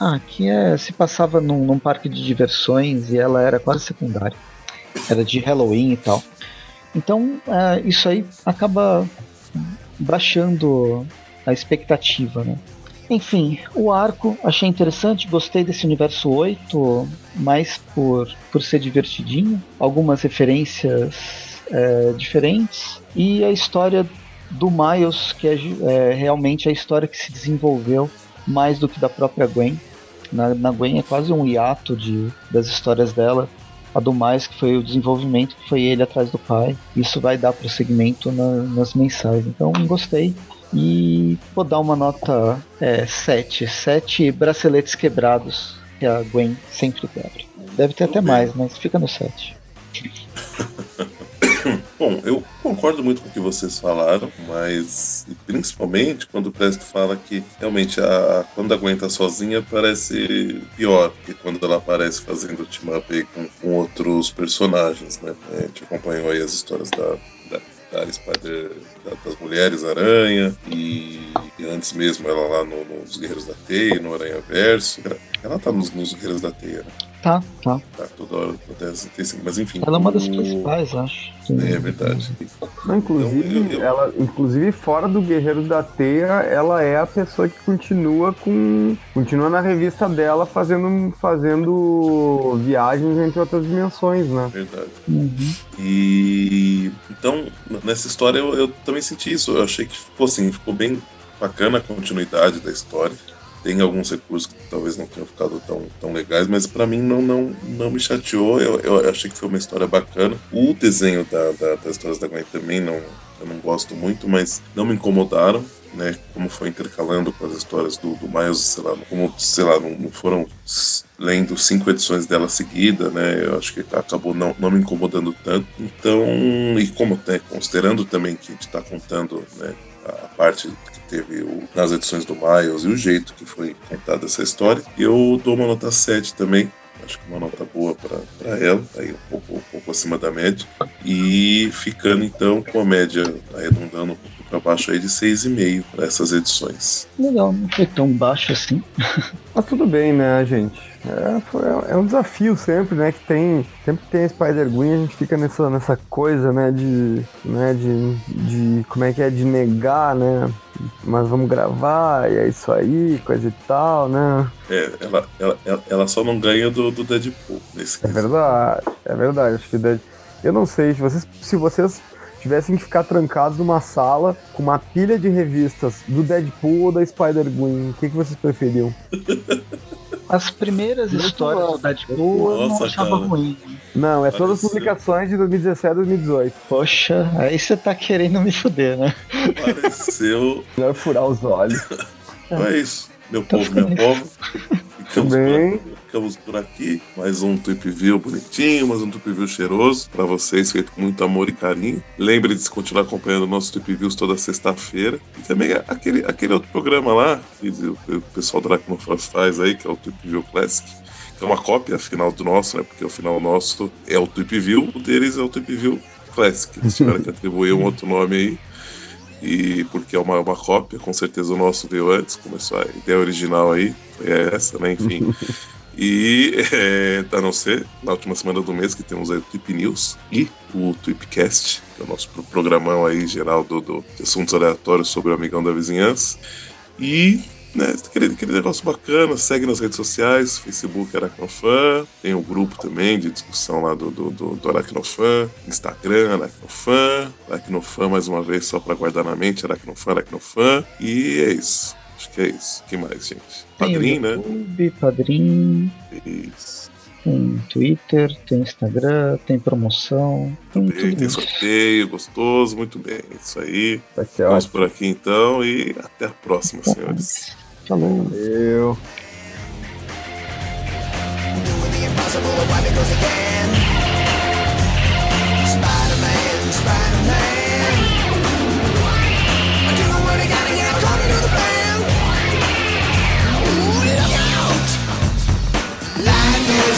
[SPEAKER 4] ah, que é, se passava num, num parque de diversões e ela era quase secundária. Era de Halloween e tal. Então, é, isso aí acaba baixando a expectativa, né? Enfim, o arco achei interessante, gostei desse universo 8, mais por, por ser divertidinho, algumas referências é, diferentes, e a história do Miles, que é, é, realmente a história que se desenvolveu mais do que da própria Gwen. Na, na Gwen é quase um hiato de, das histórias dela. A do mais que foi o desenvolvimento, que foi ele atrás do pai. Isso vai dar prosseguimento na, nas mensagens. Então gostei. E vou dar uma nota é, 7. 7 braceletes quebrados que a Gwen sempre quebra. Deve ter até mais, mas fica no 7.
[SPEAKER 3] Bom, eu concordo muito com o que vocês falaram, mas principalmente quando o Presto fala que realmente a, quando aguenta sozinha parece pior que quando ela aparece fazendo team-up com, com, outros personagens, né? A gente acompanhou aí as histórias da, da, da Spider, da, das Mulheres Aranha e, e, antes mesmo ela lá no, nos Guerreiros da Teia, no Aranha Verso. Ela tá nos, nos Guerreiros da Teia, né?
[SPEAKER 4] Tá, tá.
[SPEAKER 3] Tá, toda hora acontece, mas enfim.
[SPEAKER 4] Ela é uma das principais, acho.
[SPEAKER 3] É, é verdade.
[SPEAKER 5] Não, inclusive, então, eu, eu... ela, inclusive, fora do Guerreiro da Teia, ela é a pessoa que continua com. continua na revista dela fazendo, fazendo viagens entre outras dimensões, né?
[SPEAKER 3] Verdade. Uhum. E então, nessa história eu, eu também senti isso. Eu achei que ficou assim, ficou bem bacana a continuidade da história tem alguns recursos que talvez não tenham ficado tão, tão legais, mas para mim não, não, não me chateou. Eu, eu achei que foi uma história bacana. O desenho da, da, das histórias da Gwen também não, eu não gosto muito, mas não me incomodaram. Né, como foi intercalando com as histórias do, do Miles, sei lá, como, sei lá, não, não foram lendo cinco edições dela seguida, né, eu acho que acabou não, não me incomodando tanto. Então, e como, né, considerando também que a gente está contando, né, a parte teve o, nas edições do Miles e o jeito que foi contada essa história. Eu dou uma nota 7 também. Acho que uma nota boa para ela, aí um pouco, um pouco acima da média. E ficando então com a média arredondando um pouco para baixo aí de 6,5 para essas edições.
[SPEAKER 4] Legal, não foi tão baixo assim.
[SPEAKER 5] Mas [LAUGHS] tudo bem, né, gente? É, foi, é um desafio sempre, né? Que tem. Sempre que tem Spider-Gwen, a gente fica nessa, nessa coisa, né? De. Né, de, de. Como é que é? De negar, né? Mas vamos gravar, e é isso aí, coisa e tal, né?
[SPEAKER 3] É, ela, ela, ela só não ganha do, do Deadpool nesse
[SPEAKER 5] É verdade, é verdade. Acho que Deadpool. Eu não sei, se vocês, se vocês tivessem que ficar trancados numa sala com uma pilha de revistas do Deadpool ou da Spider-Gwen, o que, que vocês preferiam? [LAUGHS]
[SPEAKER 4] As primeiras histórias do Deadpool eu não achava cara. ruim.
[SPEAKER 5] Não, é todas as publicações de 2017 e 2018.
[SPEAKER 4] Poxa, aí você tá querendo me fuder, né?
[SPEAKER 3] Pareceu.
[SPEAKER 5] Melhor furar os olhos. [LAUGHS]
[SPEAKER 3] Então é isso, meu povo, meu povo. Ficamos Bem ficamos por aqui. Mais um Trip View bonitinho, mais um Trip View cheiroso para vocês, feito com muito amor e carinho. Lembre de continuar acompanhando nossos Trip Views toda sexta-feira. E também aquele, aquele outro programa lá, que o pessoal da Aracnofaz faz aí, que é o Trip View Classic é uma cópia final do nosso, né? Porque o final nosso é o Trip View, o deles é o Trip View Classic. Eles tiveram que atribuir um outro nome aí. E porque é uma, uma cópia, com certeza o nosso veio antes, começou a ideia original aí, foi essa, né? Enfim. [LAUGHS] E [LAUGHS] é, a não ser na última semana do mês que temos aí o Tweep News e o Tweepcast, que é o nosso programão aí geral do, do, assuntos aleatórios sobre o amigão da vizinhança. E né, aquele, aquele negócio bacana, segue nas redes sociais, Facebook Aracnofan, tem o grupo também de discussão lá do, do, do, do Aracnofan, Instagram Aracnofan, Aracnofan mais uma vez só para guardar na mente, Aracnofan, Aracnofan, e é isso. Acho que é isso. que mais, gente? Padrim, né?
[SPEAKER 4] YouTube, Padrim.
[SPEAKER 3] Isso.
[SPEAKER 4] Tem Twitter, tem Instagram, tem promoção. Tem,
[SPEAKER 3] Também, tem sorteio, gostoso, muito bem. Isso aí.
[SPEAKER 5] Vai ser
[SPEAKER 3] Vamos
[SPEAKER 5] ótimo.
[SPEAKER 3] por aqui então e até a próxima, senhores.
[SPEAKER 4] Falou.
[SPEAKER 5] Valeu.
[SPEAKER 1] Spider-Man, Spider-Man.